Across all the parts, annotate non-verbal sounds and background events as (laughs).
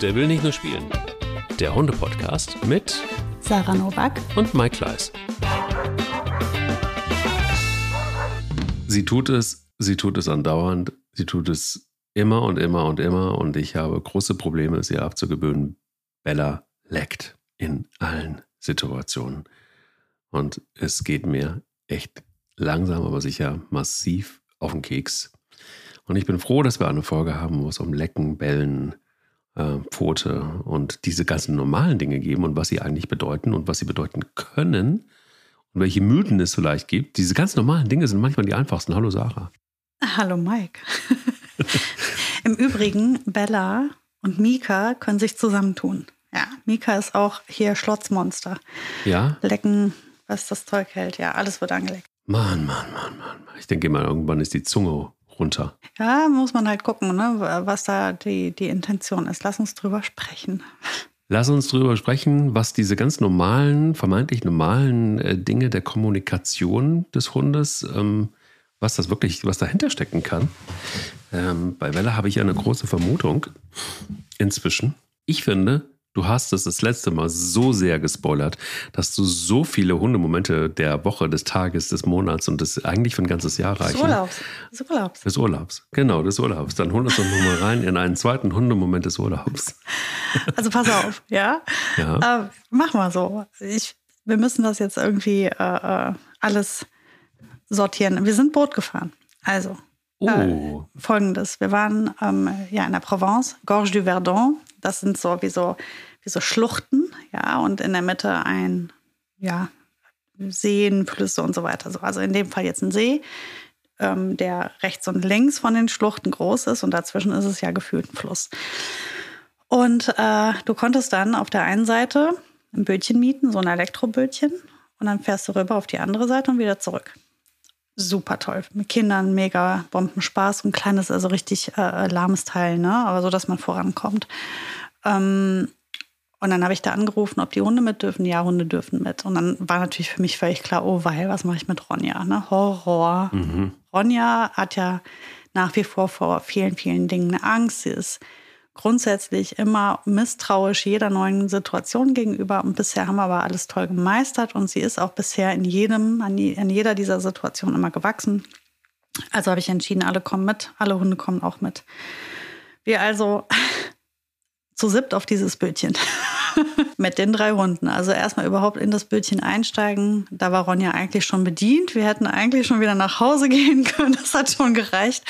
Der will nicht nur spielen. Der Hunde-Podcast mit Sarah Novak und Mike Kleiss. Sie tut es, sie tut es andauernd, sie tut es immer und immer und immer und ich habe große Probleme, sie abzugewöhnen. Bella leckt in allen Situationen. Und es geht mir echt langsam, aber sicher massiv auf den Keks. Und ich bin froh, dass wir eine Folge haben, wo es um Lecken, Bellen, Pfote und diese ganzen normalen Dinge geben und was sie eigentlich bedeuten und was sie bedeuten können und welche Mythen es vielleicht gibt. Diese ganz normalen Dinge sind manchmal die einfachsten. Hallo Sarah. Hallo Mike. (laughs) Im Übrigen, Bella und Mika können sich zusammentun. Ja, Mika ist auch hier Schlotzmonster. Ja? Lecken, was das Zeug hält. Ja, alles wird angeleckt. Mann, Mann, Mann, Mann. Ich denke mal, irgendwann ist die Zunge runter. Ja, muss man halt gucken, ne, was da die, die Intention ist. Lass uns drüber sprechen. Lass uns drüber sprechen, was diese ganz normalen, vermeintlich normalen äh, Dinge der Kommunikation des Hundes, ähm, was das wirklich, was dahinter stecken kann. Ähm, bei Welle habe ich eine große Vermutung inzwischen. Ich finde, Du hast es das letzte Mal so sehr gespoilert, dass du so viele Hundemomente der Woche, des Tages, des Monats und des eigentlich für ein ganzes Jahr reichen. Des Urlaubs. Des Urlaubs. Des Urlaubs. Genau, des Urlaubs. Dann hol uns doch nochmal rein in einen zweiten Hundemoment des Urlaubs. (laughs) Also pass auf, ja? Ja. Äh, mach mal so. Ich, wir müssen das jetzt irgendwie äh, äh alles sortieren. Wir sind Boot gefahren. Also, Oh. Äh, Folgendes. Wir waren ähm, ja in der Provence, Gorge du Verdon. Das sind so wie so, wie so Schluchten, ja, und in der Mitte ein, ja, Seen, Flüsse und so weiter. Also in dem Fall jetzt ein See, ähm, der rechts und links von den Schluchten groß ist und dazwischen ist es ja gefühlt ein Fluss. Und äh, du konntest dann auf der einen Seite ein Bötchen mieten, so ein Elektrobötchen, und dann fährst du rüber auf die andere Seite und wieder zurück super toll. Mit Kindern mega Bombenspaß und kleines, also richtig äh, lahmes Teil, ne? Aber so, dass man vorankommt. Ähm, und dann habe ich da angerufen, ob die Hunde mit dürfen. Ja, Hunde dürfen mit. Und dann war natürlich für mich völlig klar, oh, weil, was mache ich mit Ronja? Ne? Horror. Mhm. Ronja hat ja nach wie vor vor vielen, vielen Dingen eine Angst. Sie ist grundsätzlich immer misstrauisch jeder neuen Situation gegenüber. Und bisher haben wir aber alles toll gemeistert und sie ist auch bisher in jedem, an, jeder dieser Situationen immer gewachsen. Also habe ich entschieden, alle kommen mit, alle Hunde kommen auch mit. Wir also (laughs) zu siebt auf dieses Bötchen. (laughs) (laughs) mit den drei Hunden. Also erstmal überhaupt in das Bötchen einsteigen. Da war Ronja eigentlich schon bedient. Wir hätten eigentlich schon wieder nach Hause (laughs) gehen können. Das hat schon gereicht.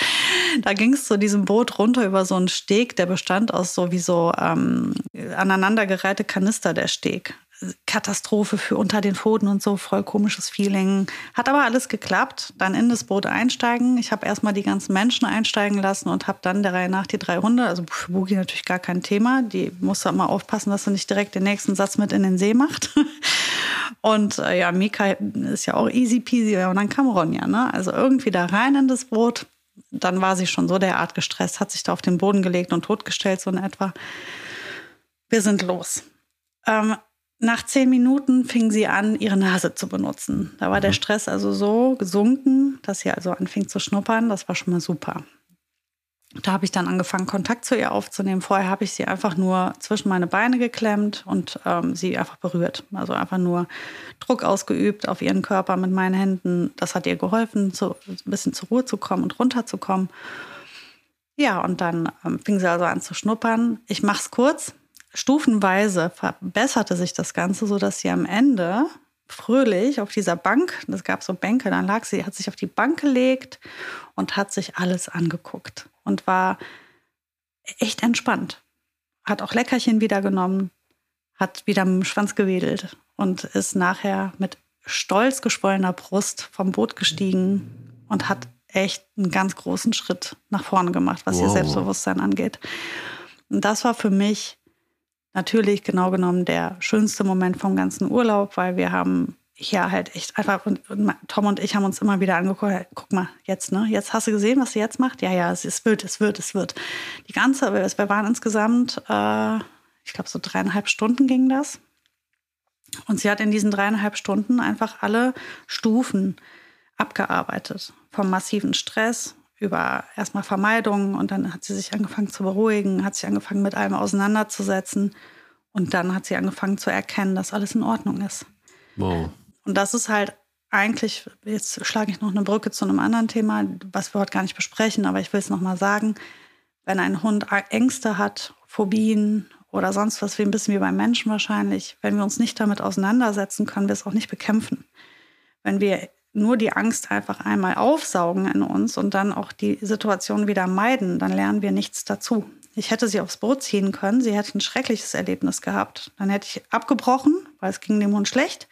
Da ging es zu diesem Boot runter über so einen Steg, der bestand aus sowieso ähm, aneinandergereihte Kanister, der Steg. Katastrophe für unter den Pfoten und so, voll komisches Feeling. Hat aber alles geklappt. Dann in das Boot einsteigen. Ich habe erstmal die ganzen Menschen einsteigen lassen und habe dann der Reihe nach die drei Hunde, also für Boogie natürlich gar kein Thema. Die musste immer aufpassen, dass sie nicht direkt den nächsten Satz mit in den See macht. (laughs) Und äh, ja, Mika ist ja auch easy peasy. Und dann kam Ronja, ne? Also irgendwie da rein in das Boot. Dann war sie schon so derart gestresst, hat sich da auf den Boden gelegt und totgestellt, so in etwa. Wir sind los. Ähm, nach zehn Minuten fing sie an, ihre Nase zu benutzen. Da war der mhm. Stress also so gesunken, dass sie also anfing zu schnuppern. Das war schon mal super. Da habe ich dann angefangen, Kontakt zu ihr aufzunehmen. Vorher habe ich sie einfach nur zwischen meine Beine geklemmt und ähm, sie einfach berührt. Also einfach nur Druck ausgeübt auf ihren Körper mit meinen Händen. Das hat ihr geholfen, so ein bisschen zur Ruhe zu kommen und runterzukommen. Ja, und dann ähm, fing sie also an zu schnuppern. Ich mache es kurz stufenweise verbesserte sich das Ganze, sodass sie am Ende fröhlich auf dieser Bank, es gab so Bänke, dann lag sie, hat sich auf die Bank gelegt und hat sich alles angeguckt und war echt entspannt. Hat auch Leckerchen wieder genommen, hat wieder mit dem Schwanz gewedelt und ist nachher mit stolz geschwollener Brust vom Boot gestiegen und hat echt einen ganz großen Schritt nach vorne gemacht, was wow. ihr Selbstbewusstsein angeht. Und das war für mich natürlich genau genommen der schönste Moment vom ganzen Urlaub, weil wir haben hier halt echt einfach, und, und Tom und ich haben uns immer wieder angeguckt, guck mal, jetzt, ne? Jetzt hast du gesehen, was sie jetzt macht? Ja, ja, es, es wird, es wird, es wird. Die ganze, wir waren insgesamt, äh, ich glaube, so dreieinhalb Stunden ging das. Und sie hat in diesen dreieinhalb Stunden einfach alle Stufen abgearbeitet. Vom massiven Stress über erstmal Vermeidung und dann hat sie sich angefangen zu beruhigen, hat sich angefangen mit allem auseinanderzusetzen und dann hat sie angefangen zu erkennen, dass alles in Ordnung ist. Wow. Und das ist halt eigentlich, jetzt schlage ich noch eine Brücke zu einem anderen Thema, was wir heute gar nicht besprechen, aber ich will es nochmal sagen, wenn ein Hund Ängste hat, Phobien oder sonst was, wie ein bisschen wie beim Menschen wahrscheinlich, wenn wir uns nicht damit auseinandersetzen, können wir es auch nicht bekämpfen. Wenn wir nur die Angst einfach einmal aufsaugen in uns und dann auch die Situation wieder meiden, dann lernen wir nichts dazu. Ich hätte sie aufs Boot ziehen können, sie hätte ein schreckliches Erlebnis gehabt. Dann hätte ich abgebrochen, weil es ging dem Hund schlecht.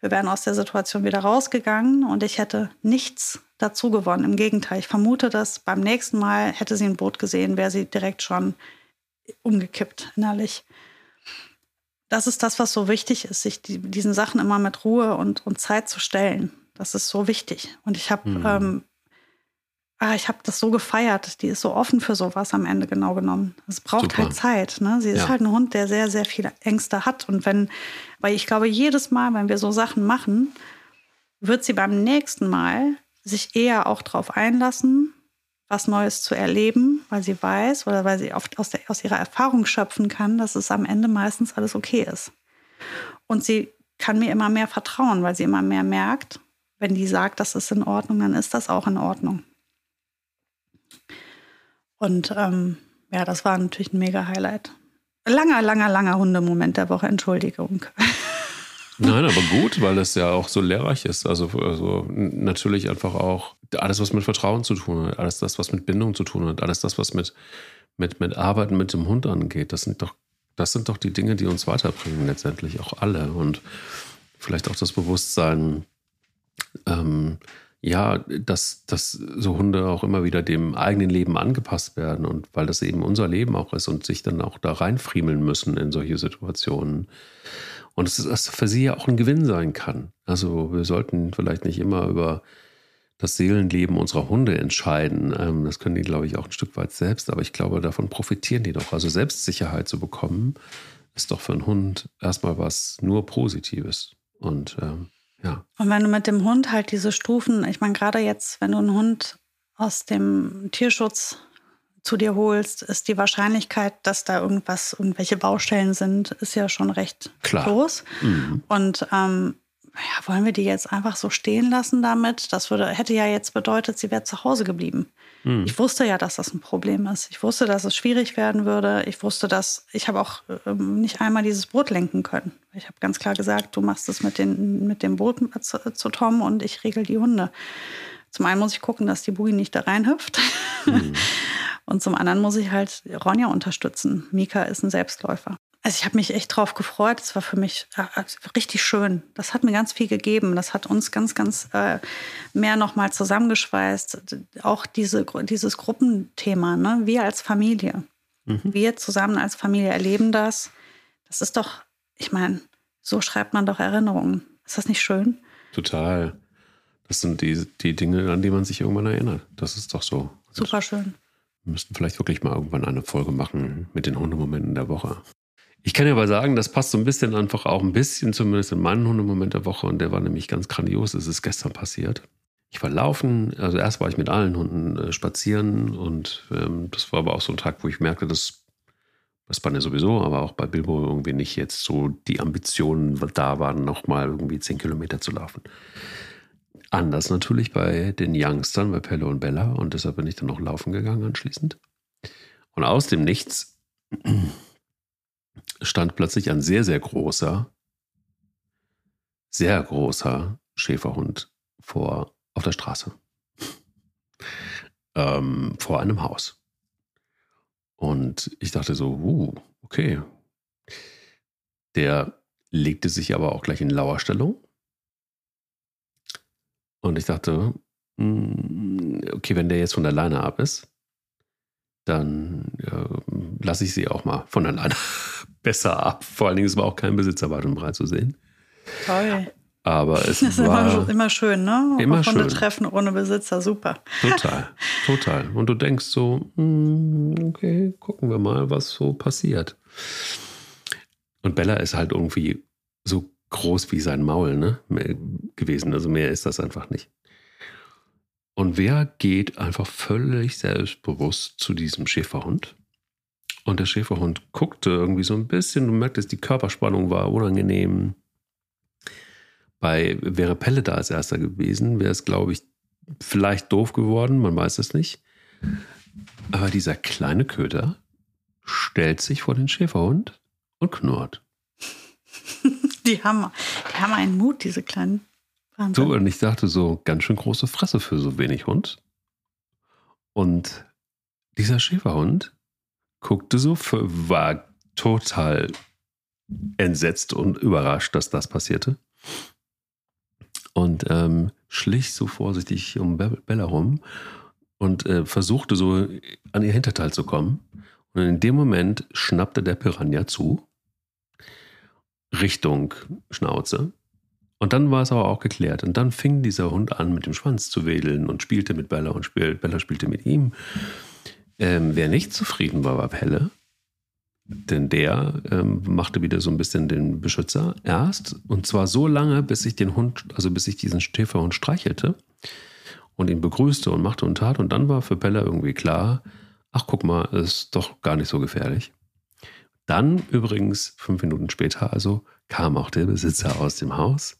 Wir wären aus der Situation wieder rausgegangen und ich hätte nichts dazu gewonnen. Im Gegenteil, ich vermute, dass beim nächsten Mal hätte sie ein Boot gesehen, wäre sie direkt schon umgekippt innerlich. Das ist das, was so wichtig ist, sich die, diesen Sachen immer mit Ruhe und, und Zeit zu stellen. Das ist so wichtig. Und ich habe mhm. ähm, ah, ich habe das so gefeiert. Die ist so offen für sowas am Ende genau genommen. Es braucht Super. halt Zeit. Ne? Sie ist ja. halt ein Hund, der sehr, sehr viele Ängste hat. Und wenn, weil ich glaube, jedes Mal, wenn wir so Sachen machen, wird sie beim nächsten Mal sich eher auch darauf einlassen, was Neues zu erleben, weil sie weiß oder weil sie oft aus, der, aus ihrer Erfahrung schöpfen kann, dass es am Ende meistens alles okay ist. Und sie kann mir immer mehr vertrauen, weil sie immer mehr merkt, wenn die sagt, das ist in Ordnung, dann ist das auch in Ordnung. Und ähm, ja, das war natürlich ein mega Highlight. Langer, langer, langer Hundemoment der Woche, Entschuldigung. (laughs) Nein, aber gut, weil das ja auch so lehrreich ist. Also, also natürlich einfach auch alles, was mit Vertrauen zu tun hat, alles das, was mit Bindung zu tun hat, alles das, was mit, mit, mit Arbeiten mit dem Hund angeht. Das sind doch, das sind doch die Dinge, die uns weiterbringen, letztendlich auch alle. Und vielleicht auch das Bewusstsein, ähm, ja, dass, dass so Hunde auch immer wieder dem eigenen Leben angepasst werden und weil das eben unser Leben auch ist und sich dann auch da reinfriemeln müssen in solche Situationen. Und dass es für sie ja auch ein Gewinn sein kann. Also wir sollten vielleicht nicht immer über das Seelenleben unserer Hunde entscheiden. Ähm, das können die, glaube ich, auch ein Stück weit selbst, aber ich glaube, davon profitieren die doch. Also Selbstsicherheit zu bekommen, ist doch für einen Hund erstmal was nur Positives. Und ähm, ja. Und wenn du mit dem Hund halt diese Stufen, ich meine, gerade jetzt, wenn du einen Hund aus dem Tierschutz zu dir holst, ist die Wahrscheinlichkeit, dass da irgendwas, irgendwelche Baustellen sind, ist ja schon recht Klar. groß. Mhm. Und ähm, ja, wollen wir die jetzt einfach so stehen lassen damit? Das würde, hätte ja jetzt bedeutet, sie wäre zu Hause geblieben. Mhm. Ich wusste ja, dass das ein Problem ist. Ich wusste, dass es schwierig werden würde. Ich wusste, dass ich habe auch ähm, nicht einmal dieses Boot lenken können. Ich habe ganz klar gesagt, du machst es mit, den, mit dem Boot zu, zu Tom und ich regel die Hunde. Zum einen muss ich gucken, dass die Bui nicht da reinhüpft. Mhm. (laughs) Und zum anderen muss ich halt Ronja unterstützen. Mika ist ein Selbstläufer. Also ich habe mich echt drauf gefreut. Es war für mich äh, richtig schön. Das hat mir ganz viel gegeben. Das hat uns ganz, ganz äh, mehr nochmal zusammengeschweißt. Auch diese, dieses Gruppenthema, ne? wir als Familie. Mhm. Wir zusammen als Familie erleben das. Das ist doch, ich meine, so schreibt man doch Erinnerungen. Ist das nicht schön? Total. Das sind die, die Dinge, an die man sich irgendwann erinnert. Das ist doch so. Super schön. Wir müssten vielleicht wirklich mal irgendwann eine Folge machen mit den Hundemomenten der Woche. Ich kann ja aber sagen, das passt so ein bisschen einfach auch ein bisschen zumindest in meinen Hundemoment der Woche und der war nämlich ganz grandios. Es ist gestern passiert. Ich war laufen, also erst war ich mit allen Hunden äh, spazieren und ähm, das war aber auch so ein Tag, wo ich merkte, dass das bei mir sowieso, aber auch bei Bilbo irgendwie nicht jetzt so die Ambitionen da waren, nochmal irgendwie zehn Kilometer zu laufen. Anders natürlich bei den Youngstern, bei Pelle und Bella und deshalb bin ich dann noch laufen gegangen anschließend. Und aus dem Nichts stand plötzlich ein sehr, sehr großer, sehr großer Schäferhund vor, auf der Straße. (laughs) ähm, vor einem Haus. Und ich dachte so, uh, okay. Der legte sich aber auch gleich in Lauerstellung. Und ich dachte, hm, okay, wenn der jetzt von der Leine ab ist, dann äh, lasse ich sie auch mal von alleine (laughs) besser ab. Vor allen Dingen, es war auch kein Besitzer weit und breit zu sehen. Toll. Aber es (laughs) das war immer, immer schön, ne? Immer schön. Hunde treffen ohne Besitzer, super. Total, (laughs) total. Und du denkst so, hm, okay, gucken wir mal, was so passiert. Und Bella ist halt irgendwie so groß wie sein Maul, ne? Gewesen. Also mehr ist das einfach nicht. Und wer geht einfach völlig selbstbewusst zu diesem Schäferhund? Und der Schäferhund guckte irgendwie so ein bisschen, du merktest, die Körperspannung war unangenehm. Bei wäre Pelle da als erster gewesen, wäre es, glaube ich, vielleicht doof geworden, man weiß es nicht. Aber dieser kleine Köter stellt sich vor den Schäferhund und knurrt. (laughs) Die haben, die haben einen Mut, diese kleinen. Wahnsinn. So, und ich dachte so, ganz schön große Fresse für so wenig Hund. Und dieser Schäferhund guckte so, war total entsetzt und überrascht, dass das passierte. Und ähm, schlich so vorsichtig um Bella rum und äh, versuchte so an ihr Hinterteil zu kommen. Und in dem Moment schnappte der Piranha zu, Richtung Schnauze. Und dann war es aber auch geklärt. Und dann fing dieser Hund an, mit dem Schwanz zu wedeln und spielte mit Bella und spiel, Bella spielte mit ihm. Ähm, wer nicht zufrieden war, war Pelle. Denn der ähm, machte wieder so ein bisschen den Beschützer erst. Und zwar so lange, bis ich den Hund, also bis ich diesen Schäferhund streichelte und ihn begrüßte und machte und tat. Und dann war für Pelle irgendwie klar, ach guck mal, ist doch gar nicht so gefährlich. Dann übrigens, fünf Minuten später also, kam auch der Besitzer aus dem Haus,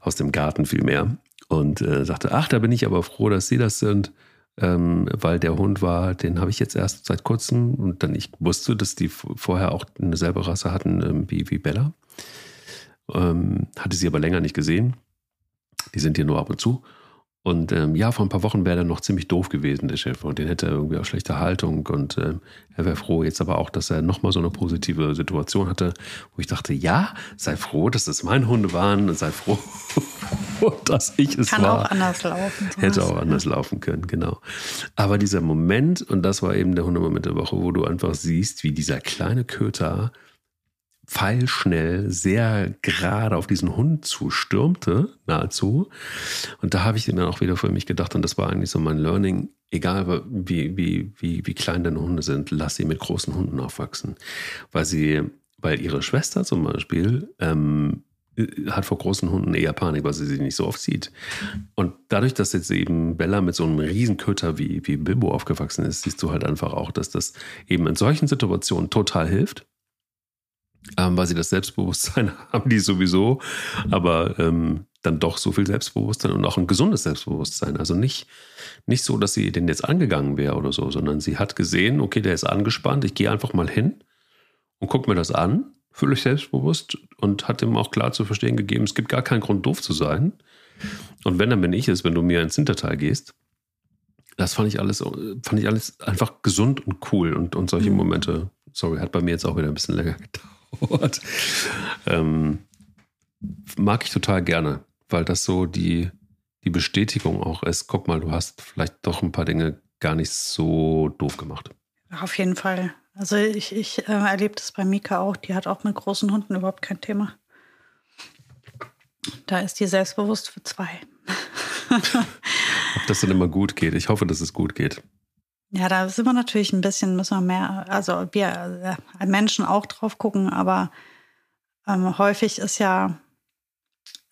aus dem Garten vielmehr, und äh, sagte, ach, da bin ich aber froh, dass Sie das sind, ähm, weil der Hund war, den habe ich jetzt erst seit kurzem und dann ich wusste, dass die vorher auch eine selbe Rasse hatten ähm, wie, wie Bella. Ähm, hatte sie aber länger nicht gesehen. Die sind hier nur ab und zu. Und ähm, ja, vor ein paar Wochen wäre er noch ziemlich doof gewesen, der Chef. Und den hätte er irgendwie auch schlechte Haltung. Und äh, er wäre froh jetzt aber auch, dass er nochmal so eine positive Situation hatte, wo ich dachte, ja, sei froh, dass es meine Hunde waren und sei froh, (laughs) dass ich es Kann war. Kann auch anders laufen. Hätte auch anders ja. laufen können, genau. Aber dieser Moment, und das war eben der Hundemoment der Woche, wo du einfach siehst, wie dieser kleine Köter pfeilschnell, sehr gerade auf diesen Hund zustürmte, nahezu. Und da habe ich dann auch wieder für mich gedacht, und das war eigentlich so mein Learning, egal wie, wie, wie, wie klein deine Hunde sind, lass sie mit großen Hunden aufwachsen. Weil sie, weil ihre Schwester zum Beispiel, ähm, hat vor großen Hunden eher Panik, weil sie sie nicht so oft sieht. Und dadurch, dass jetzt eben Bella mit so einem Riesenköter wie, wie Bilbo aufgewachsen ist, siehst du halt einfach auch, dass das eben in solchen Situationen total hilft ähm, weil sie das Selbstbewusstsein (laughs) haben, die sowieso, aber ähm, dann doch so viel Selbstbewusstsein und auch ein gesundes Selbstbewusstsein. Also nicht, nicht so, dass sie den jetzt angegangen wäre oder so, sondern sie hat gesehen, okay, der ist angespannt, ich gehe einfach mal hin und gucke mir das an, fühle ich selbstbewusst und hat ihm auch klar zu verstehen gegeben, es gibt gar keinen Grund, doof zu sein. Und wenn, dann bin ich es, wenn du mir ins Hinterteil gehst. Das fand ich alles, fand ich alles einfach gesund und cool und, und solche mhm. Momente, sorry, hat bei mir jetzt auch wieder ein bisschen länger gedauert. Wort. Ähm, mag ich total gerne, weil das so die, die Bestätigung auch ist. Guck mal, du hast vielleicht doch ein paar Dinge gar nicht so doof gemacht. Auf jeden Fall. Also ich, ich äh, erlebe das bei Mika auch. Die hat auch mit großen Hunden überhaupt kein Thema. Da ist die selbstbewusst für zwei. Ob das dann immer gut geht. Ich hoffe, dass es gut geht. Ja, da sind wir natürlich ein bisschen, müssen wir mehr, also wir äh, Menschen auch drauf gucken, aber ähm, häufig ist ja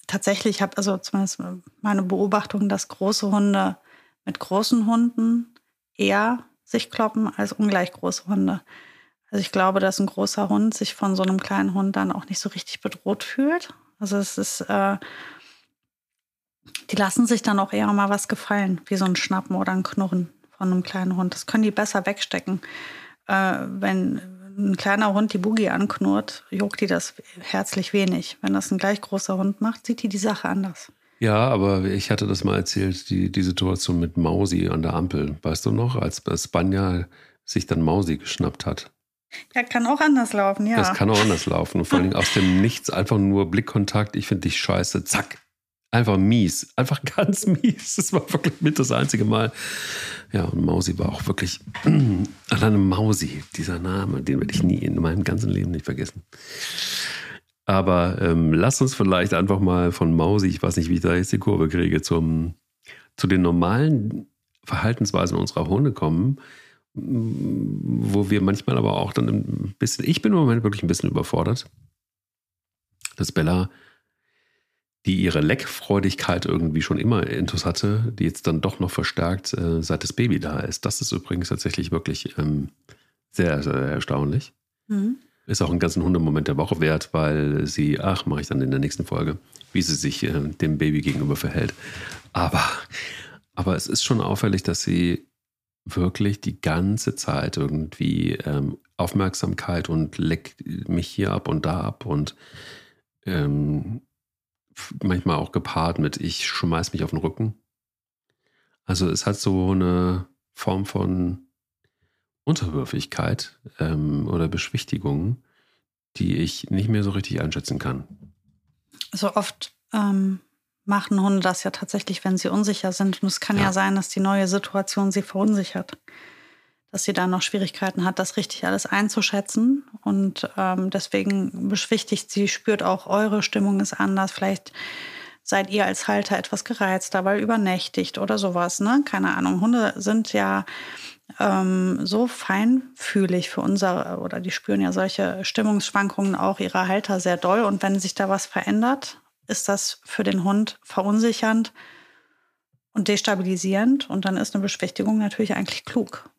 tatsächlich, ich habe also zumindest meine Beobachtung, dass große Hunde mit großen Hunden eher sich kloppen als ungleich große Hunde. Also ich glaube, dass ein großer Hund sich von so einem kleinen Hund dann auch nicht so richtig bedroht fühlt. Also es ist, äh, die lassen sich dann auch eher mal was gefallen, wie so ein Schnappen oder ein Knurren von einem kleinen Hund. Das können die besser wegstecken. Äh, wenn ein kleiner Hund die Boogie anknurrt, juckt die das herzlich wenig. Wenn das ein gleich großer Hund macht, sieht die die Sache anders. Ja, aber ich hatte das mal erzählt, die, die Situation mit Mausi an der Ampel. Weißt du noch, als Spanja sich dann Mausi geschnappt hat? Ja, kann auch anders laufen, ja. Das kann auch anders laufen. Und vor allem aus dem Nichts einfach nur Blickkontakt, ich finde dich scheiße, zack. Einfach mies. Einfach (laughs) ganz mies. Das war wirklich mit das einzige Mal. Ja, und Mausi war auch wirklich, (clears throat) alleine Mausi, dieser Name, den werde ich nie in meinem ganzen Leben nicht vergessen. Aber ähm, lass uns vielleicht einfach mal von Mausi, ich weiß nicht, wie ich da jetzt die Kurve kriege, zum, zu den normalen Verhaltensweisen unserer Hunde kommen, wo wir manchmal aber auch dann ein bisschen, ich bin im Moment wirklich ein bisschen überfordert, dass Bella die ihre Leckfreudigkeit irgendwie schon immer intus hatte, die jetzt dann doch noch verstärkt, äh, seit das Baby da ist. Das ist übrigens tatsächlich wirklich ähm, sehr, sehr erstaunlich. Mhm. Ist auch einen ganzen Hundemoment der Woche wert, weil sie, ach, mache ich dann in der nächsten Folge, wie sie sich äh, dem Baby gegenüber verhält. Aber, aber es ist schon auffällig, dass sie wirklich die ganze Zeit irgendwie ähm, Aufmerksamkeit und leckt mich hier ab und da ab und ähm, manchmal auch gepaart mit ich schmeiß mich auf den Rücken. Also es hat so eine Form von Unterwürfigkeit ähm, oder Beschwichtigung, die ich nicht mehr so richtig einschätzen kann. So oft ähm, machen Hunde das ja tatsächlich, wenn sie unsicher sind. Und es kann ja. ja sein, dass die neue Situation sie verunsichert. Dass sie da noch Schwierigkeiten hat, das richtig alles einzuschätzen. Und ähm, deswegen beschwichtigt sie, spürt auch, eure Stimmung ist anders. Vielleicht seid ihr als Halter etwas gereizter, weil übernächtigt oder sowas. Ne? Keine Ahnung. Hunde sind ja ähm, so feinfühlig für unsere, oder die spüren ja solche Stimmungsschwankungen auch ihrer Halter sehr doll. Und wenn sich da was verändert, ist das für den Hund verunsichernd und destabilisierend. Und dann ist eine Beschwichtigung natürlich eigentlich klug.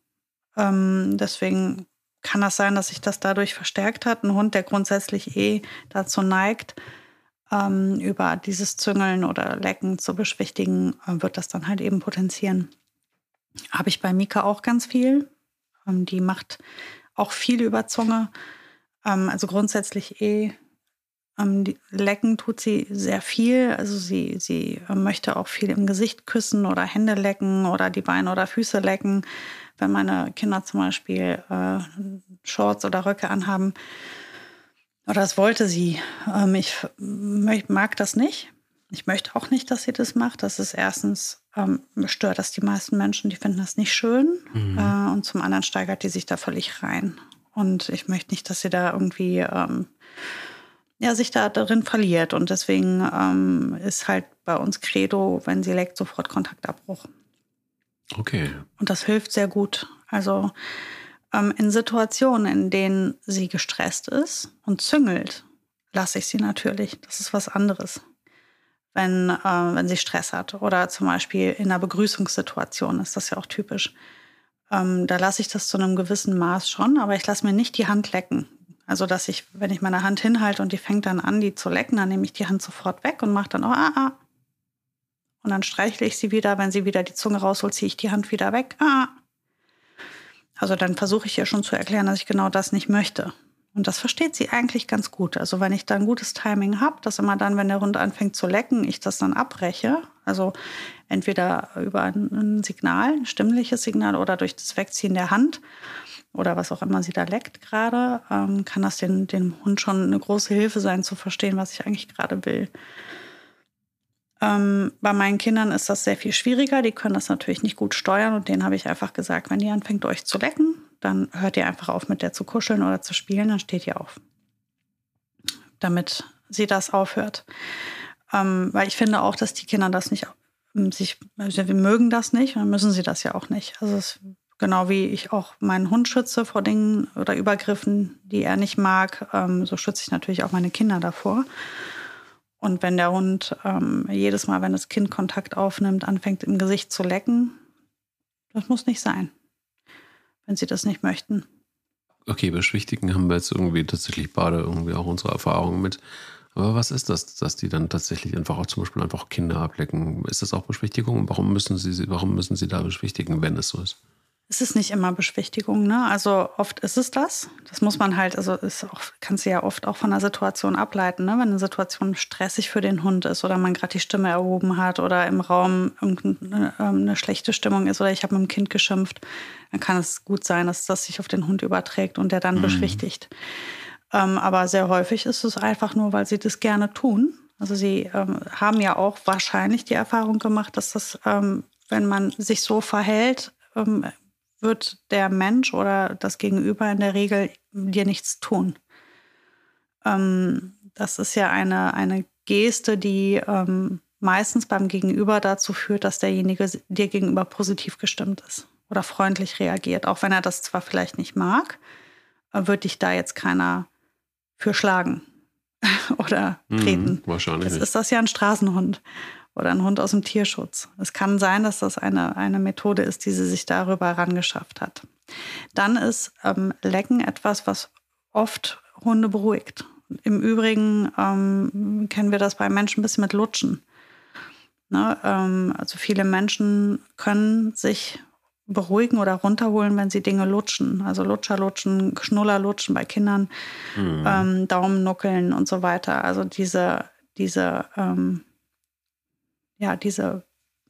Ähm, deswegen kann das sein, dass sich das dadurch verstärkt hat. Ein Hund, der grundsätzlich eh dazu neigt, ähm, über dieses Züngeln oder Lecken zu beschwichtigen, äh, wird das dann halt eben potenzieren. Habe ich bei Mika auch ganz viel. Ähm, die macht auch viel über Zunge. Ähm, also grundsätzlich eh ähm, lecken tut sie sehr viel. Also sie, sie äh, möchte auch viel im Gesicht küssen oder Hände lecken oder die Beine oder Füße lecken. Wenn meine Kinder zum Beispiel äh, Shorts oder Röcke anhaben. Oder das wollte sie. Ähm, ich mag das nicht. Ich möchte auch nicht, dass sie das macht. Das ist erstens ähm, stört das die meisten Menschen, die finden das nicht schön. Mhm. Äh, und zum anderen steigert die sich da völlig rein. Und ich möchte nicht, dass sie da irgendwie ähm, ja, sich da drin verliert. Und deswegen ähm, ist halt bei uns Credo, wenn sie leckt, sofort Kontaktabbruch. Okay. Und das hilft sehr gut. Also ähm, in Situationen, in denen sie gestresst ist und züngelt, lasse ich sie natürlich. Das ist was anderes wenn, äh, wenn sie Stress hat. Oder zum Beispiel in einer Begrüßungssituation ist das ja auch typisch. Ähm, da lasse ich das zu einem gewissen Maß schon, aber ich lasse mir nicht die Hand lecken. Also, dass ich, wenn ich meine Hand hinhalte und die fängt dann an, die zu lecken, dann nehme ich die Hand sofort weg und mache dann, oh, ah, ah. Und dann streichle ich sie wieder. Wenn sie wieder die Zunge rausholt, ziehe ich die Hand wieder weg. Ah. Also dann versuche ich ihr schon zu erklären, dass ich genau das nicht möchte. Und das versteht sie eigentlich ganz gut. Also wenn ich da ein gutes Timing habe, dass immer dann, wenn der Hund anfängt zu lecken, ich das dann abbreche. Also entweder über ein Signal, ein stimmliches Signal oder durch das Wegziehen der Hand oder was auch immer sie da leckt gerade, ähm, kann das den, dem Hund schon eine große Hilfe sein, zu verstehen, was ich eigentlich gerade will. Ähm, bei meinen Kindern ist das sehr viel schwieriger. Die können das natürlich nicht gut steuern und denen habe ich einfach gesagt, wenn die anfängt, euch zu lecken, dann hört ihr einfach auf, mit der zu kuscheln oder zu spielen, dann steht ihr auf. Damit sie das aufhört. Ähm, weil ich finde auch, dass die Kinder das nicht ähm, sich, also wir mögen das nicht, dann müssen sie das ja auch nicht. Also es, genau wie ich auch meinen Hund schütze vor Dingen oder Übergriffen, die er nicht mag, ähm, so schütze ich natürlich auch meine Kinder davor. Und wenn der Hund ähm, jedes Mal, wenn das Kind Kontakt aufnimmt, anfängt im Gesicht zu lecken, das muss nicht sein wenn sie das nicht möchten. Okay, beschwichtigen haben wir jetzt irgendwie tatsächlich beide irgendwie auch unsere Erfahrungen mit. Aber was ist das, dass die dann tatsächlich einfach auch zum Beispiel einfach Kinder ablecken? Ist das auch Beschwichtigung? Warum müssen sie, warum müssen sie da beschwichtigen, wenn es so ist? Es ist nicht immer Beschwichtigung, ne? Also oft ist es das. Das muss man halt, also ist auch, kannst du ja oft auch von der Situation ableiten, ne? Wenn eine Situation stressig für den Hund ist oder man gerade die Stimme erhoben hat oder im Raum irgendeine ähm, eine schlechte Stimmung ist oder ich habe mit dem Kind geschimpft, dann kann es gut sein, dass das sich auf den Hund überträgt und der dann mhm. beschwichtigt. Ähm, aber sehr häufig ist es einfach nur, weil sie das gerne tun. Also sie ähm, haben ja auch wahrscheinlich die Erfahrung gemacht, dass das, ähm, wenn man sich so verhält, ähm, wird der Mensch oder das Gegenüber in der Regel dir nichts tun. Ähm, das ist ja eine, eine Geste, die ähm, meistens beim Gegenüber dazu führt, dass derjenige dir gegenüber positiv gestimmt ist oder freundlich reagiert. Auch wenn er das zwar vielleicht nicht mag, äh, wird dich da jetzt keiner für schlagen. (laughs) oder treten. Mhm, wahrscheinlich. Jetzt ist das ja ein Straßenhund oder ein Hund aus dem Tierschutz. Es kann sein, dass das eine, eine Methode ist, die sie sich darüber herangeschafft hat. Dann ist ähm, Lecken etwas, was oft Hunde beruhigt. Im Übrigen ähm, kennen wir das bei Menschen ein bisschen mit Lutschen. Ne? Ähm, also viele Menschen können sich beruhigen oder runterholen, wenn sie Dinge lutschen. Also Lutscher lutschen, Schnuller lutschen bei Kindern, Mhm. ähm, Daumen nuckeln und so weiter. Also diese, diese, ähm, ja, diese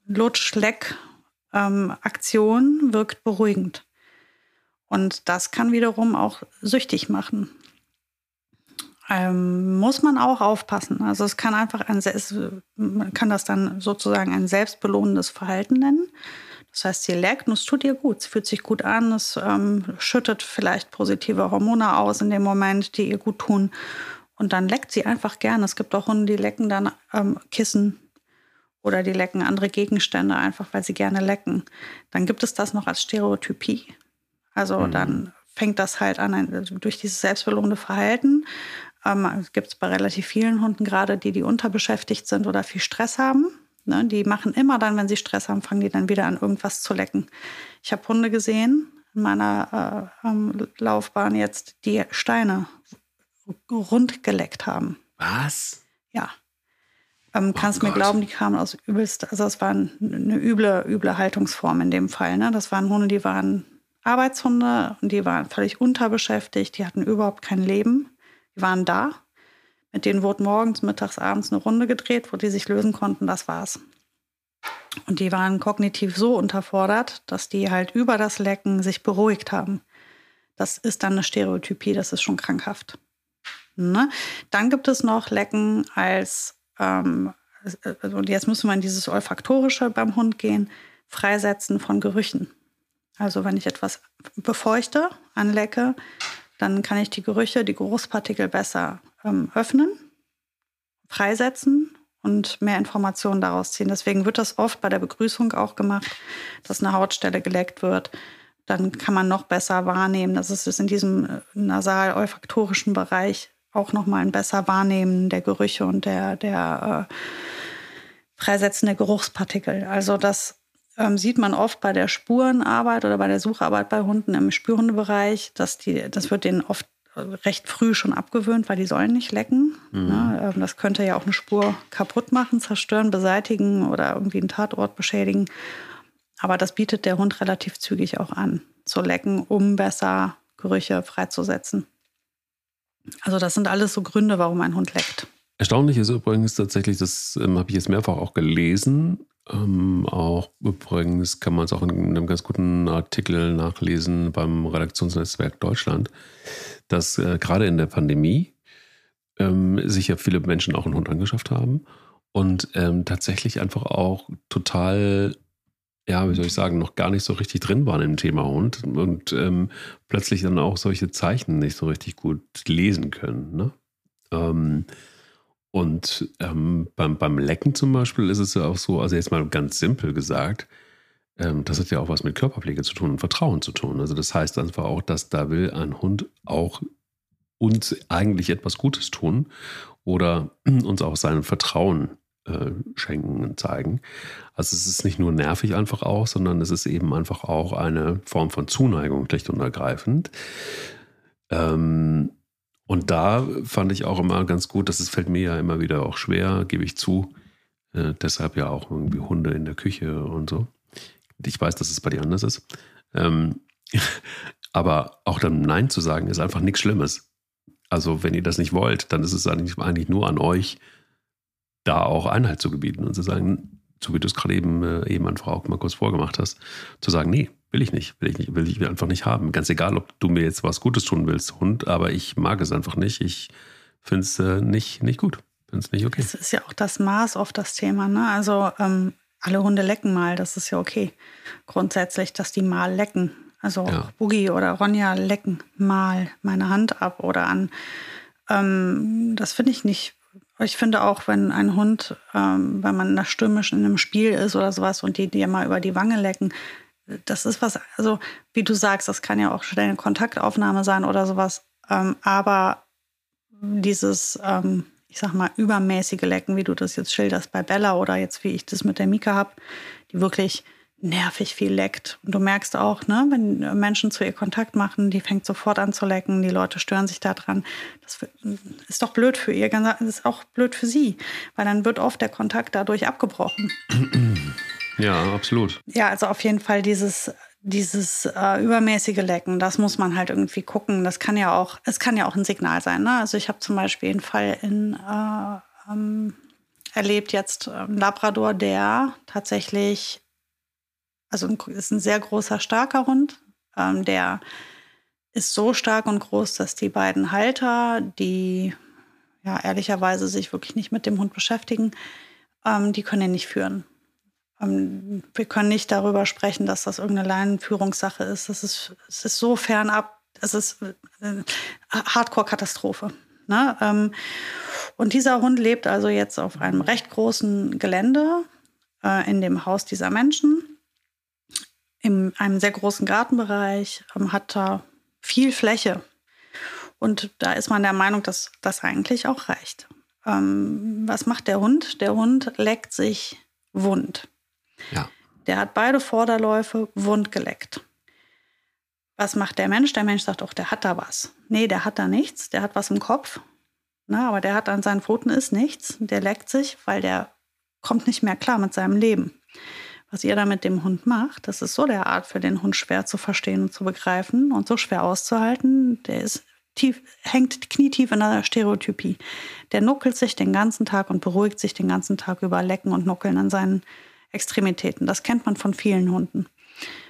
Lutsch-Leck-Aktion wirkt beruhigend. Und das kann wiederum auch süchtig machen. Ähm, muss man auch aufpassen. Also es kann einfach ein, es- man kann das dann sozusagen ein selbstbelohnendes Verhalten nennen. Das heißt, sie leckt und es tut ihr gut. Es fühlt sich gut an, es ähm, schüttet vielleicht positive Hormone aus in dem Moment, die ihr gut tun. Und dann leckt sie einfach gerne. Es gibt auch Hunde, die lecken dann ähm, Kissen oder die lecken andere Gegenstände einfach, weil sie gerne lecken. Dann gibt es das noch als Stereotypie. Also dann fängt das halt an, ein, also durch dieses selbstbelohnende Verhalten. Ähm, gibt es bei relativ vielen Hunden gerade, die, die unterbeschäftigt sind oder viel Stress haben. Ne, die machen immer dann, wenn sie Stress haben, fangen die dann wieder an, irgendwas zu lecken. Ich habe Hunde gesehen in meiner äh, ähm, Laufbahn jetzt, die Steine rund geleckt haben. Was? Ähm, kannst mir Gott. glauben, die kamen aus übelst, also es war ein- eine üble, üble Haltungsform in dem Fall. Ne? Das waren Hunde, die waren Arbeitshunde und die waren völlig unterbeschäftigt, die hatten überhaupt kein Leben. Die waren da. Mit denen wurde morgens, mittags, abends eine Runde gedreht, wo die sich lösen konnten, das war's. Und die waren kognitiv so unterfordert, dass die halt über das Lecken sich beruhigt haben. Das ist dann eine Stereotypie, das ist schon krankhaft. Ne? Dann gibt es noch Lecken als, ähm, also und jetzt wir in dieses Olfaktorische beim Hund gehen, Freisetzen von Gerüchen. Also wenn ich etwas befeuchte, anlecke, dann kann ich die Gerüche, die Geruchspartikel besser ähm, öffnen, freisetzen und mehr Informationen daraus ziehen. Deswegen wird das oft bei der Begrüßung auch gemacht, dass eine Hautstelle geleckt wird. Dann kann man noch besser wahrnehmen. Das ist in diesem äh, nasal-olfaktorischen Bereich auch nochmal ein besser Wahrnehmen der Gerüche und der, der äh, Freisetzen der Geruchspartikel. Also das ähm, sieht man oft bei der Spurenarbeit oder bei der Sucharbeit bei Hunden im Spürhundebereich, dass die, das wird denen oft äh, recht früh schon abgewöhnt, weil die sollen nicht lecken. Ne? Ähm, Das könnte ja auch eine Spur kaputt machen, zerstören, beseitigen oder irgendwie einen Tatort beschädigen. Aber das bietet der Hund relativ zügig auch an, zu lecken, um besser Gerüche freizusetzen. Also das sind alles so Gründe, warum ein Hund leckt. Erstaunlich ist übrigens tatsächlich, das ähm, habe ich jetzt mehrfach auch gelesen. Ähm, auch übrigens kann man es auch in einem ganz guten Artikel nachlesen beim Redaktionsnetzwerk Deutschland, dass äh, gerade in der Pandemie ähm, sich ja viele Menschen auch einen Hund angeschafft haben und ähm, tatsächlich einfach auch total, ja, wie soll ich sagen, noch gar nicht so richtig drin waren im Thema Hund und ähm, plötzlich dann auch solche Zeichen nicht so richtig gut lesen können. Ne? Ähm, und ähm, beim, beim Lecken zum Beispiel ist es ja auch so, also jetzt mal ganz simpel gesagt, ähm, das hat ja auch was mit Körperpflege zu tun und Vertrauen zu tun. Also das heißt einfach auch, dass da will ein Hund auch uns eigentlich etwas Gutes tun oder uns auch sein Vertrauen äh, schenken und zeigen. Also es ist nicht nur nervig einfach auch, sondern es ist eben einfach auch eine Form von Zuneigung, schlicht und ergreifend. Ähm, und da fand ich auch immer ganz gut, dass es fällt mir ja immer wieder auch schwer, gebe ich zu. Äh, deshalb ja auch irgendwie Hunde in der Küche und so. Ich weiß, dass es bei dir anders ist. Ähm, (laughs) aber auch dann Nein zu sagen, ist einfach nichts Schlimmes. Also, wenn ihr das nicht wollt, dann ist es eigentlich, eigentlich nur an euch, da auch Einhalt zu gebieten und zu sagen, so wie du es gerade eben, äh, eben einfach auch mal kurz vorgemacht hast, zu sagen, nee, will ich nicht, will ich nicht, will ich einfach nicht haben. Ganz egal, ob du mir jetzt was Gutes tun willst, Hund, aber ich mag es einfach nicht. Ich finde es äh, nicht, nicht gut. Finde es nicht okay. Das ist ja auch das Maß auf das Thema. Ne? Also ähm, alle Hunde lecken mal, das ist ja okay. Grundsätzlich, dass die mal lecken. Also Ja. auch Boogie oder Ronja lecken mal meine Hand ab oder an. Ähm, das finde ich nicht. Ich finde auch, wenn ein Hund, ähm, wenn man stürmisch in einem Spiel ist oder sowas und die dir mal über die Wange lecken, das ist was, also wie du sagst, das kann ja auch schnell eine Kontaktaufnahme sein oder sowas. Ähm, aber dieses, ähm, ich sag mal, übermäßige Lecken, wie du das jetzt schilderst bei Bella oder jetzt wie ich das mit der Mika habe, die wirklich nervig viel leckt. Und du merkst auch, ne, wenn Menschen zu ihr Kontakt machen, die fängt sofort an zu lecken, die Leute stören sich daran. Das ist doch blöd für ihr, das ist auch blöd für sie, weil dann wird oft der Kontakt dadurch abgebrochen. (clears throat) Ja, absolut. Ja, also auf jeden Fall dieses dieses äh, übermäßige Lecken, das muss man halt irgendwie gucken. Das kann ja auch, es kann ja auch ein Signal sein. Ne? Also ich habe zum Beispiel einen Fall in äh, ähm, erlebt jetzt ein Labrador, der tatsächlich also ist ein sehr großer, starker Hund. Ähm, der ist so stark und groß, dass die beiden Halter, die ja ehrlicherweise sich wirklich nicht mit dem Hund beschäftigen, ähm, die können ihn nicht führen. Ähm, wir können nicht darüber sprechen, dass das irgendeine Leinenführungssache ist. Das ist, es ist so fernab, es ist äh, Hardcore-Katastrophe. Ne? Ähm, und dieser Hund lebt also jetzt auf einem recht großen Gelände äh, in dem Haus dieser Menschen in einem sehr großen Gartenbereich, ähm, hat da viel Fläche. Und da ist man der Meinung, dass das eigentlich auch reicht. Ähm, was macht der Hund? Der Hund leckt sich wund. Ja. Der hat beide Vorderläufe wund geleckt. Was macht der Mensch? Der Mensch sagt, auch, der hat da was. Nee, der hat da nichts. Der hat was im Kopf. Na, aber der hat an seinen Pfoten ist nichts. Der leckt sich, weil der kommt nicht mehr klar mit seinem Leben was ihr da mit dem Hund macht, das ist so der Art für den Hund schwer zu verstehen und zu begreifen und so schwer auszuhalten. Der ist tief, hängt knietief in der Stereotypie. Der nuckelt sich den ganzen Tag und beruhigt sich den ganzen Tag über Lecken und Nuckeln an seinen Extremitäten. Das kennt man von vielen Hunden.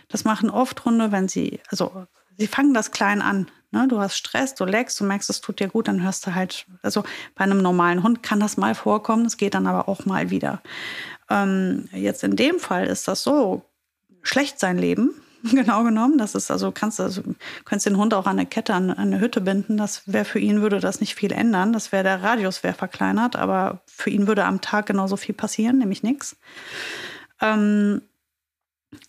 Das machen oft Hunde, wenn sie, also sie fangen das klein an. Ne? Du hast Stress, du leckst, du merkst, es tut dir gut, dann hörst du halt, also bei einem normalen Hund kann das mal vorkommen, es geht dann aber auch mal wieder. Ähm, jetzt in dem Fall ist das so schlecht sein Leben, (laughs) genau genommen. Das ist also, kannst also, könntest den Hund auch an eine Kette, an, eine Hütte binden. Das wäre für ihn, würde das nicht viel ändern. Das wäre der Radius wäre verkleinert, aber für ihn würde am Tag genauso viel passieren, nämlich nichts. Ähm,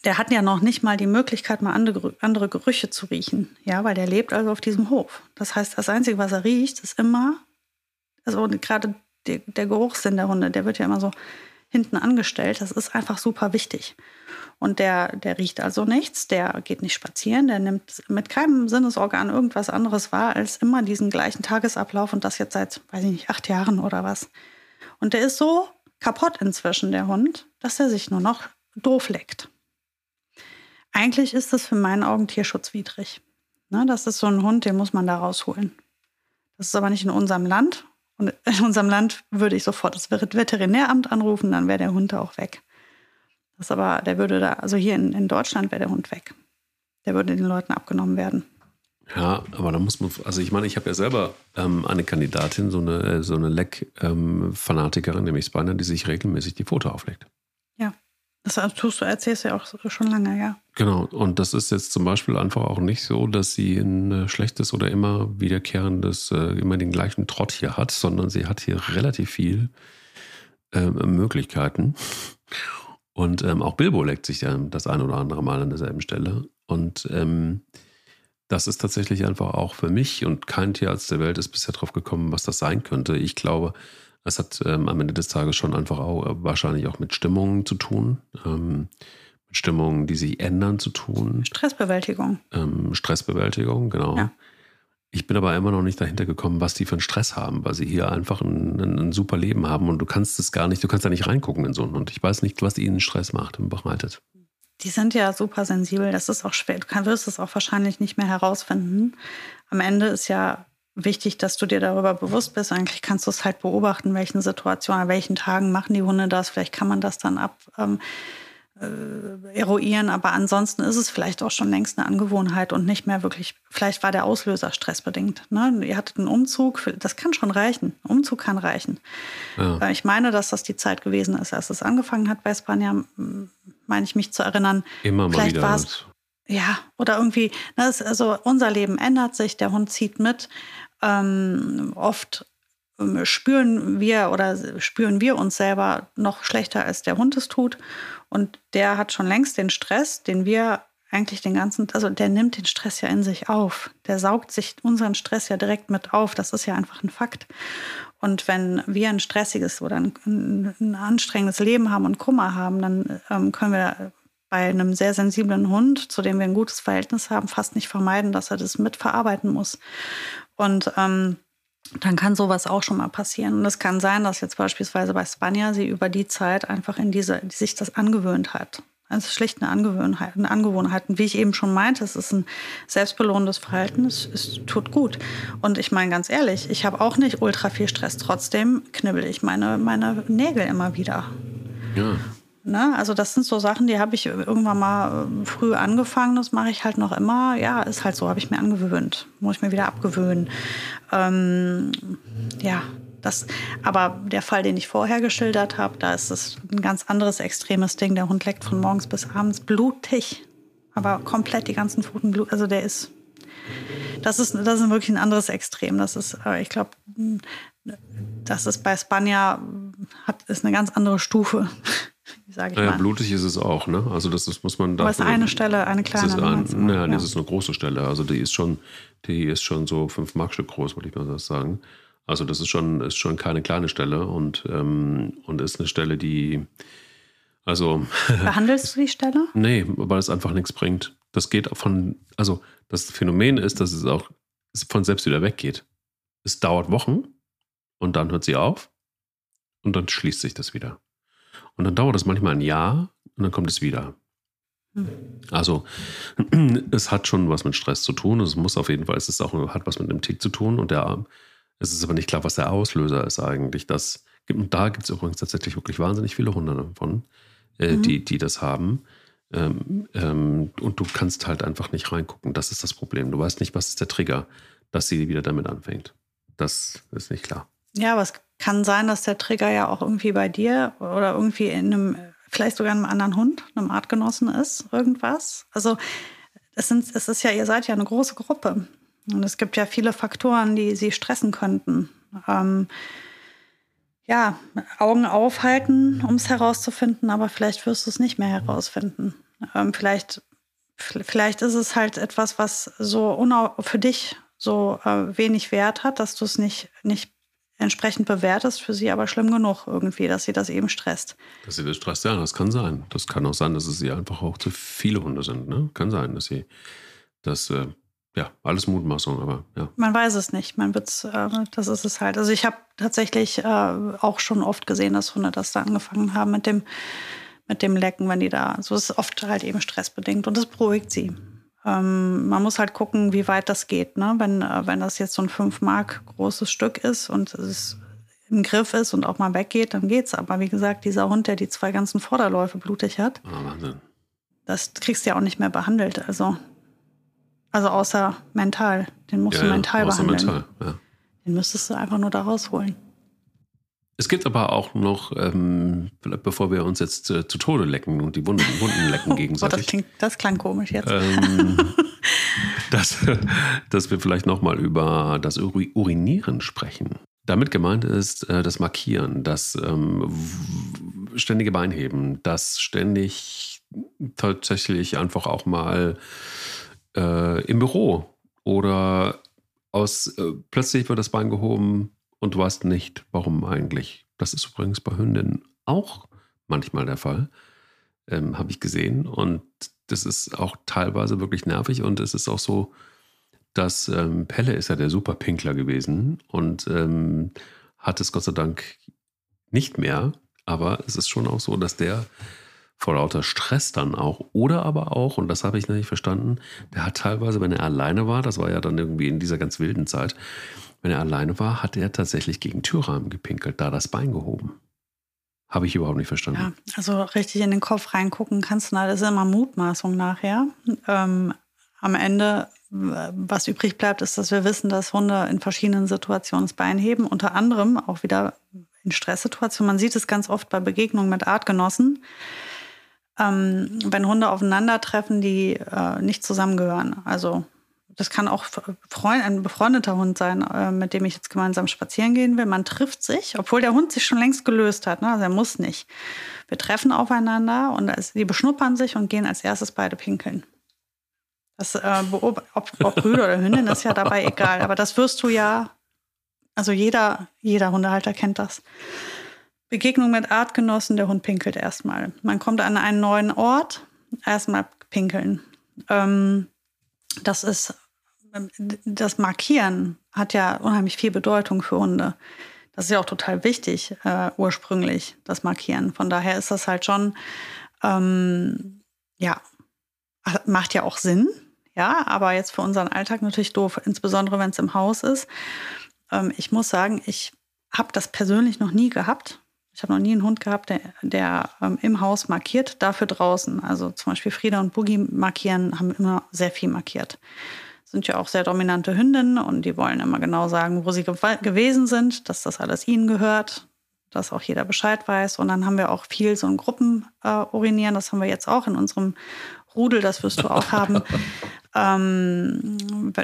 der hat ja noch nicht mal die Möglichkeit, mal andere, Gerüche zu riechen. Ja, weil der lebt also auf diesem Hof. Das heißt, das Einzige, was er riecht, ist immer, also gerade der Geruchssinn der Hunde, der wird ja immer so hinten angestellt. Das ist einfach super wichtig. Und der, der riecht also nichts, der geht nicht spazieren, der nimmt mit keinem Sinnesorgan irgendwas anderes wahr als immer diesen gleichen Tagesablauf und das jetzt seit, weiß ich nicht, acht Jahren oder was. Und der ist so kaputt inzwischen, der Hund, dass er sich nur noch doof leckt. Eigentlich ist das für meinen Augen tierschutzwidrig. Ne, das ist so ein Hund, den muss man da rausholen. Das ist aber nicht in unserem Land und in unserem Land würde ich sofort das Veterinäramt anrufen, dann wäre der Hund da auch weg. Das aber, der würde da, also hier in, in Deutschland wäre der Hund weg. Der würde den Leuten abgenommen werden. Ja, aber da muss man, also ich meine, ich habe ja selber ähm, eine Kandidatin, so eine, so eine Leck-Fanatikerin, ähm, nämlich Spiner, die sich regelmäßig die Foto auflegt. Das tust du, erzählst ja auch schon lange, ja. Genau, und das ist jetzt zum Beispiel einfach auch nicht so, dass sie ein äh, schlechtes oder immer wiederkehrendes, äh, immer den gleichen Trott hier hat, sondern sie hat hier relativ viel äh, Möglichkeiten. Und ähm, auch Bilbo leckt sich ja das ein oder andere Mal an derselben Stelle. Und ähm, das ist tatsächlich einfach auch für mich und kein Tierarzt der Welt ist bisher drauf gekommen, was das sein könnte. Ich glaube, es hat ähm, am Ende des Tages schon einfach auch äh, wahrscheinlich auch mit Stimmungen zu tun. Ähm, mit Stimmungen, die sich ändern, zu tun. Stressbewältigung. Ähm, Stressbewältigung, genau. Ja. Ich bin aber immer noch nicht dahinter gekommen, was die für einen Stress haben, weil sie hier einfach ein, ein, ein, super Leben haben und du kannst es gar nicht, du kannst da nicht reingucken in so einen Hund. Ich weiß nicht, was ihnen Stress macht und bereitet. Die sind ja super sensibel, das ist auch schwer. Du wirst es auch wahrscheinlich nicht mehr herausfinden. Am Ende ist ja wichtig, dass du dir darüber bewusst bist. Eigentlich kannst du es halt beobachten, welchen Situationen, an welchen Tagen machen die Hunde das. Vielleicht kann man das dann ab ähm, äh, eruieren, aber ansonsten ist es vielleicht auch schon längst eine Angewohnheit und nicht mehr wirklich, vielleicht war der Auslöser stressbedingt. Ne? Ihr hattet einen Umzug, das kann schon reichen. Umzug kann reichen. Ja. Äh, ich meine, dass das die Zeit gewesen ist, als es angefangen hat bei Spanja, meine ich mich zu erinnern. Immer mal vielleicht wieder. Ja, oder irgendwie, ne, also unser Leben ändert sich, der Hund zieht mit. Ähm, oft ähm, spüren wir oder spüren wir uns selber noch schlechter, als der Hund es tut. Und der hat schon längst den Stress, den wir eigentlich den ganzen, also der nimmt den Stress ja in sich auf. Der saugt sich unseren Stress ja direkt mit auf. Das ist ja einfach ein Fakt. Und wenn wir ein stressiges oder ein, ein anstrengendes Leben haben und Kummer haben, dann ähm, können wir bei einem sehr sensiblen Hund, zu dem wir ein gutes Verhältnis haben, fast nicht vermeiden, dass er das mitverarbeiten muss. Und ähm, dann kann sowas auch schon mal passieren. Und es kann sein, dass jetzt beispielsweise bei Spanja sie über die Zeit einfach in diese, die sich das angewöhnt hat. Also schlicht eine Angewohnheit, eine Angewohnheit. Und wie ich eben schon meinte, es ist ein selbstbelohnendes Verhalten, es, es tut gut. Und ich meine ganz ehrlich, ich habe auch nicht ultra viel Stress, trotzdem knibbel ich meine, meine Nägel immer wieder. Ja. Ne? Also das sind so Sachen, die habe ich irgendwann mal äh, früh angefangen, das mache ich halt noch immer. Ja, ist halt so, habe ich mir angewöhnt. Muss ich mir wieder abgewöhnen. Ähm, ja, das, aber der Fall, den ich vorher geschildert habe, da ist es ein ganz anderes extremes Ding. Der Hund leckt von morgens bis abends blutig, aber komplett die ganzen Pfoten blut. Also der ist, das ist, das ist wirklich ein anderes Extrem. Das ist, äh, ich glaube, das ist bei Spanja hat ist eine ganz andere Stufe sage ich naja, mal. blutig ist es auch, ne? Also das ist, muss man da. Aber es ist eine Stelle, eine kleine. Es ist ein, naja, ja. das ist eine große Stelle. Also die ist schon, die ist schon so fünf Markstück groß, würde ich mal sagen. Also das ist schon, ist schon keine kleine Stelle und, ähm, und ist eine Stelle, die also. (laughs) Behandelst du die Stelle? Nee, weil es einfach nichts bringt. Das geht von, also das Phänomen ist, dass es auch von selbst wieder weggeht. Es dauert Wochen und dann hört sie auf und dann schließt sich das wieder. Und dann dauert es manchmal ein Jahr und dann kommt es wieder. Hm. Also (clears throat) es hat schon was mit Stress zu tun. Es muss auf jeden Fall, es ist auch, hat was mit einem Tick zu tun. Und der, es ist aber nicht klar, was der Auslöser ist eigentlich. Das, und da gibt es übrigens tatsächlich wirklich wahnsinnig viele Hunde davon, äh, mhm. die, die das haben. Ähm, ähm, und du kannst halt einfach nicht reingucken. Das ist das Problem. Du weißt nicht, was ist der Trigger, dass sie wieder damit anfängt. Das ist nicht klar. Ja, aber es kann sein, dass der Trigger ja auch irgendwie bei dir oder irgendwie in einem, vielleicht sogar einem anderen Hund, einem Artgenossen ist, irgendwas. Also es, sind, es ist ja, ihr seid ja eine große Gruppe. Und es gibt ja viele Faktoren, die sie stressen könnten. Ähm, ja, Augen aufhalten, um es herauszufinden, aber vielleicht wirst du es nicht mehr herausfinden. Ähm, vielleicht, vielleicht ist es halt etwas, was so für dich so äh, wenig Wert hat, dass du es nicht, nicht entsprechend bewertest, für sie aber schlimm genug irgendwie, dass sie das eben stresst. Dass sie das stresst, ja, das kann sein. Das kann auch sein, dass es sie einfach auch zu viele Hunde sind. Ne? Kann sein, dass sie das, äh, ja, alles Mutmaßung, aber ja. Man weiß es nicht. Man wird's, äh, das ist es halt. Also ich habe tatsächlich äh, auch schon oft gesehen, dass Hunde das da angefangen haben mit dem, mit dem Lecken, wenn die da, so ist es oft halt eben stressbedingt und das beruhigt sie. Ähm, man muss halt gucken, wie weit das geht. Ne? Wenn, äh, wenn das jetzt so ein 5 Mark großes Stück ist und es im Griff ist und auch mal weggeht, dann geht's. Aber wie gesagt, dieser Hund, der die zwei ganzen Vorderläufe blutig hat, oh, das kriegst du ja auch nicht mehr behandelt. Also, also außer mental. Den musst ja, du mental behandeln. Mental, ja. Den müsstest du einfach nur da rausholen. Es gibt aber auch noch, ähm, bevor wir uns jetzt äh, zu Tode lecken und die Wunden, Wunden lecken (laughs) gegenseitig. Oh, das, klingt, das klang komisch jetzt. Ähm, (laughs) dass, dass wir vielleicht nochmal über das Urinieren sprechen. Damit gemeint ist äh, das Markieren, das ähm, ständige Beinheben, das ständig tatsächlich einfach auch mal äh, im Büro oder aus äh, plötzlich wird das Bein gehoben, und du weißt nicht, warum eigentlich. Das ist übrigens bei Hündinnen auch manchmal der Fall, ähm, habe ich gesehen. Und das ist auch teilweise wirklich nervig und es ist auch so, dass ähm, Pelle ist ja der Superpinkler gewesen und ähm, hat es Gott sei Dank nicht mehr. Aber es ist schon auch so, dass der vor lauter Stress dann auch oder aber auch, und das habe ich nicht verstanden, der hat teilweise, wenn er alleine war, das war ja dann irgendwie in dieser ganz wilden Zeit, wenn er alleine war, hat er tatsächlich gegen Türrahmen gepinkelt, da das Bein gehoben. Habe ich überhaupt nicht verstanden. Ja, also richtig in den Kopf reingucken kannst du, das ist immer Mutmaßung nachher. Ähm, am Ende, was übrig bleibt, ist, dass wir wissen, dass Hunde in verschiedenen Situationen das Bein heben, unter anderem auch wieder in Stresssituationen. Man sieht es ganz oft bei Begegnungen mit Artgenossen, ähm, wenn Hunde aufeinandertreffen, die äh, nicht zusammengehören. Also das kann auch Freund, ein befreundeter Hund sein, äh, mit dem ich jetzt gemeinsam spazieren gehen will. Man trifft sich, obwohl der Hund sich schon längst gelöst hat. Ne? Also er muss nicht. Wir treffen aufeinander und die beschnuppern sich und gehen als erstes beide pinkeln. Das, äh, ob, ob Rüde oder Hündin ist ja dabei egal. Aber das wirst du ja, also jeder, jeder Hundehalter kennt das. Begegnung mit Artgenossen, der Hund pinkelt erstmal. Man kommt an einen neuen Ort, erstmal pinkeln. Ähm, das ist, das Markieren hat ja unheimlich viel Bedeutung für Hunde. Das ist ja auch total wichtig, äh, ursprünglich, das Markieren. Von daher ist das halt schon, ähm, ja, macht ja auch Sinn. Ja, aber jetzt für unseren Alltag natürlich doof, insbesondere wenn es im Haus ist. Ähm, ich muss sagen, ich habe das persönlich noch nie gehabt. Ich habe noch nie einen Hund gehabt, der, der ähm, im Haus markiert, dafür draußen. Also zum Beispiel Frieda und Boogie markieren, haben immer sehr viel markiert. Sind ja auch sehr dominante Hündinnen und die wollen immer genau sagen, wo sie ge gewesen sind, dass das alles ihnen gehört, dass auch jeder Bescheid weiß. Und dann haben wir auch viel so ein Gruppen äh. Das haben wir jetzt auch in unserem Rudel, das wirst du auch haben. (laughs) ähm,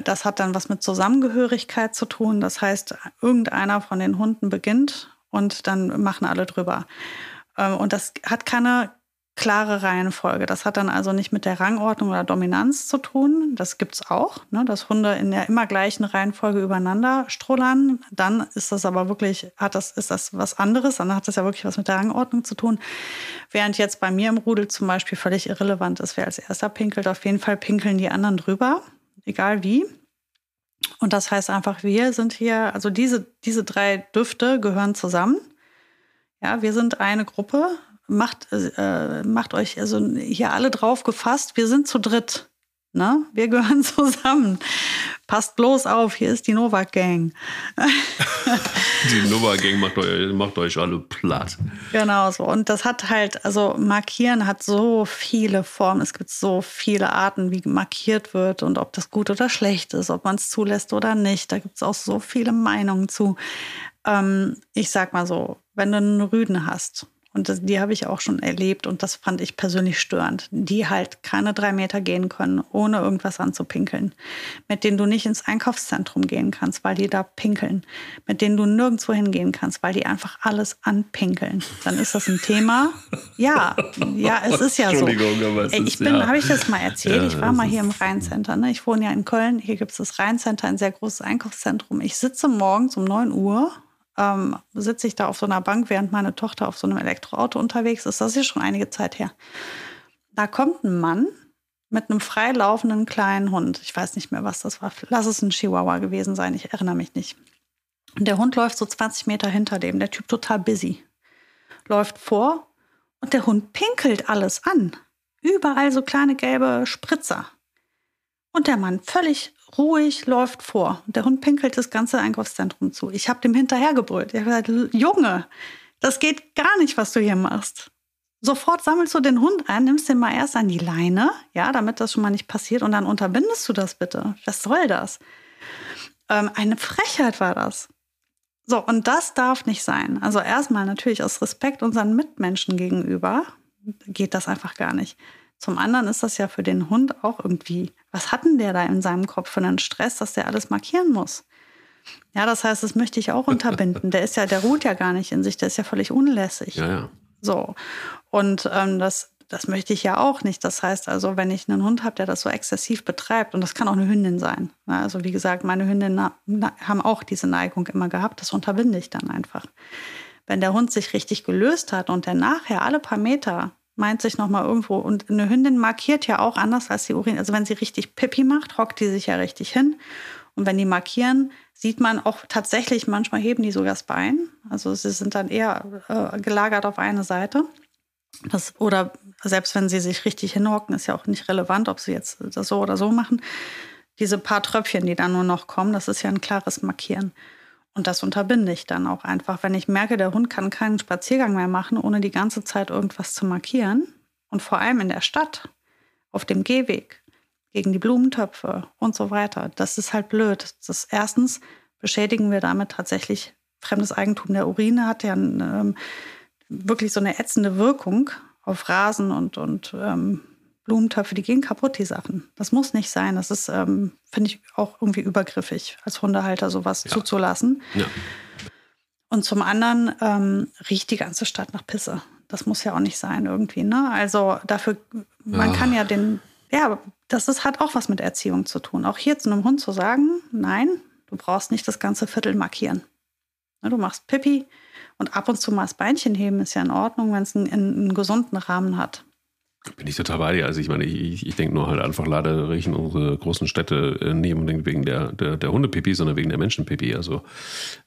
das hat dann was mit Zusammengehörigkeit zu tun. Das heißt, irgendeiner von den Hunden beginnt und dann machen alle drüber. Ähm, und das hat keine klare Reihenfolge. Das hat dann also nicht mit der Rangordnung oder Dominanz zu tun. Das gibt es auch, ne, dass Hunde in der immer gleichen Reihenfolge übereinander strullern. Dann ist das aber wirklich, hat das, ist das was anderes. Dann hat das ja wirklich was mit der Rangordnung zu tun. Während jetzt bei mir im Rudel zum Beispiel völlig irrelevant ist, wer als erster pinkelt. Auf jeden Fall pinkeln die anderen drüber, egal wie. Und das heißt einfach, wir sind hier, also diese, diese drei Düfte gehören zusammen. Ja, wir sind eine Gruppe. Macht, äh, macht euch also hier alle drauf gefasst. Wir sind zu dritt. Ne? Wir gehören (laughs) zusammen. Passt bloß auf, hier ist die Novak Gang. (laughs) die Novak Gang macht euch, macht euch alle platt. Genau so. Und das hat halt, also markieren hat so viele Formen. Es gibt so viele Arten, wie markiert wird und ob das gut oder schlecht ist, ob man es zulässt oder nicht. Da gibt es auch so viele Meinungen zu. Ähm, ich sag mal so, wenn du einen Rüden hast, und das, die habe ich auch schon erlebt und das fand ich persönlich störend. Die halt keine drei Meter gehen können, ohne irgendwas anzupinkeln. Mit denen du nicht ins Einkaufszentrum gehen kannst, weil die da pinkeln. Mit denen du nirgendwo hingehen kannst, weil die einfach alles anpinkeln. Dann ist das ein Thema. Ja, ja, es ist ja so. Entschuldigung, aber es ich bin, ja. habe ich das mal erzählt? Ja, ich war mal hier im Rheincenter. Ne? Ich wohne ja in Köln. Hier gibt es das Rheincenter, ein sehr großes Einkaufszentrum. Ich sitze morgens um 9 Uhr ähm, sitze ich da auf so einer Bank, während meine Tochter auf so einem Elektroauto unterwegs ist. Das ist schon einige Zeit her. Da kommt ein Mann mit einem freilaufenden kleinen Hund. Ich weiß nicht mehr, was das war. Lass es ein Chihuahua gewesen sein. Ich erinnere mich nicht. Und der Hund läuft so 20 Meter hinter dem. Der Typ total busy. Läuft vor und der Hund pinkelt alles an. Überall so kleine gelbe Spritzer. Und der Mann völlig ruhig läuft vor. Und der Hund pinkelt das ganze Einkaufszentrum zu. Ich habe dem hinterhergebrüllt. Ich habe gesagt, Junge, das geht gar nicht, was du hier machst. Sofort sammelst du den Hund ein, nimmst den mal erst an die Leine, ja, damit das schon mal nicht passiert, und dann unterbindest du das bitte. Was soll das? Ähm, eine Frechheit war das. So, und das darf nicht sein. Also erstmal natürlich aus Respekt unseren Mitmenschen gegenüber geht das einfach gar nicht. Zum anderen ist das ja für den Hund auch irgendwie, was hat denn der da in seinem Kopf für einen Stress, dass der alles markieren muss? Ja, das heißt, das möchte ich auch (laughs) unterbinden. Der ist ja, der ruht ja gar nicht in sich, der ist ja völlig unlässig. Ja, ja. So. Und ähm, das, das möchte ich ja auch nicht. Das heißt also, wenn ich einen Hund habe, der das so exzessiv betreibt, und das kann auch eine Hündin sein. Also wie gesagt, meine Hündinnen haben auch diese Neigung immer gehabt, das unterbinde ich dann einfach. Wenn der Hund sich richtig gelöst hat und der nachher alle paar Meter meint sich nochmal irgendwo. Und eine Hündin markiert ja auch anders als die Urin. Also wenn sie richtig Pippi macht, hockt die sich ja richtig hin. Und wenn die markieren, sieht man auch tatsächlich, manchmal heben die sogar das Bein. Also sie sind dann eher äh, gelagert auf eine Seite. Das, oder selbst wenn sie sich richtig hinhocken, ist ja auch nicht relevant, ob sie jetzt das so oder so machen. Diese paar Tröpfchen, die dann nur noch kommen, das ist ja ein klares Markieren. Und das unterbinde ich dann auch einfach. Wenn ich merke, der Hund kann keinen Spaziergang mehr machen, ohne die ganze Zeit irgendwas zu markieren. Und vor allem in der Stadt, auf dem Gehweg, gegen die Blumentöpfe und so weiter. Das ist halt blöd. Das erstens beschädigen wir damit tatsächlich fremdes Eigentum. Der Urine hat ja ähm, wirklich so eine ätzende Wirkung auf Rasen und, und ähm, Blumentöpfe, die gehen kaputt, die Sachen. Das muss nicht sein. Das ist, ähm, finde ich, auch irgendwie übergriffig, als Hundehalter sowas ja. zuzulassen. Ja. Und zum anderen ähm, riecht die ganze Stadt nach Pisse. Das muss ja auch nicht sein irgendwie. Ne? Also dafür, man ja. kann ja den, ja, das ist, hat auch was mit Erziehung zu tun. Auch hier zu einem Hund zu sagen, nein, du brauchst nicht das ganze Viertel markieren. Du machst Pipi und ab und zu mal das Beinchen heben ist ja in Ordnung, wenn es einen, einen gesunden Rahmen hat. Bin ich total bei dir. Also ich meine, ich, ich denke nur halt einfach, leider riechen unsere großen Städte äh, nicht unbedingt wegen der, der, der Hundepipi, sondern wegen der Menschenpipi. Also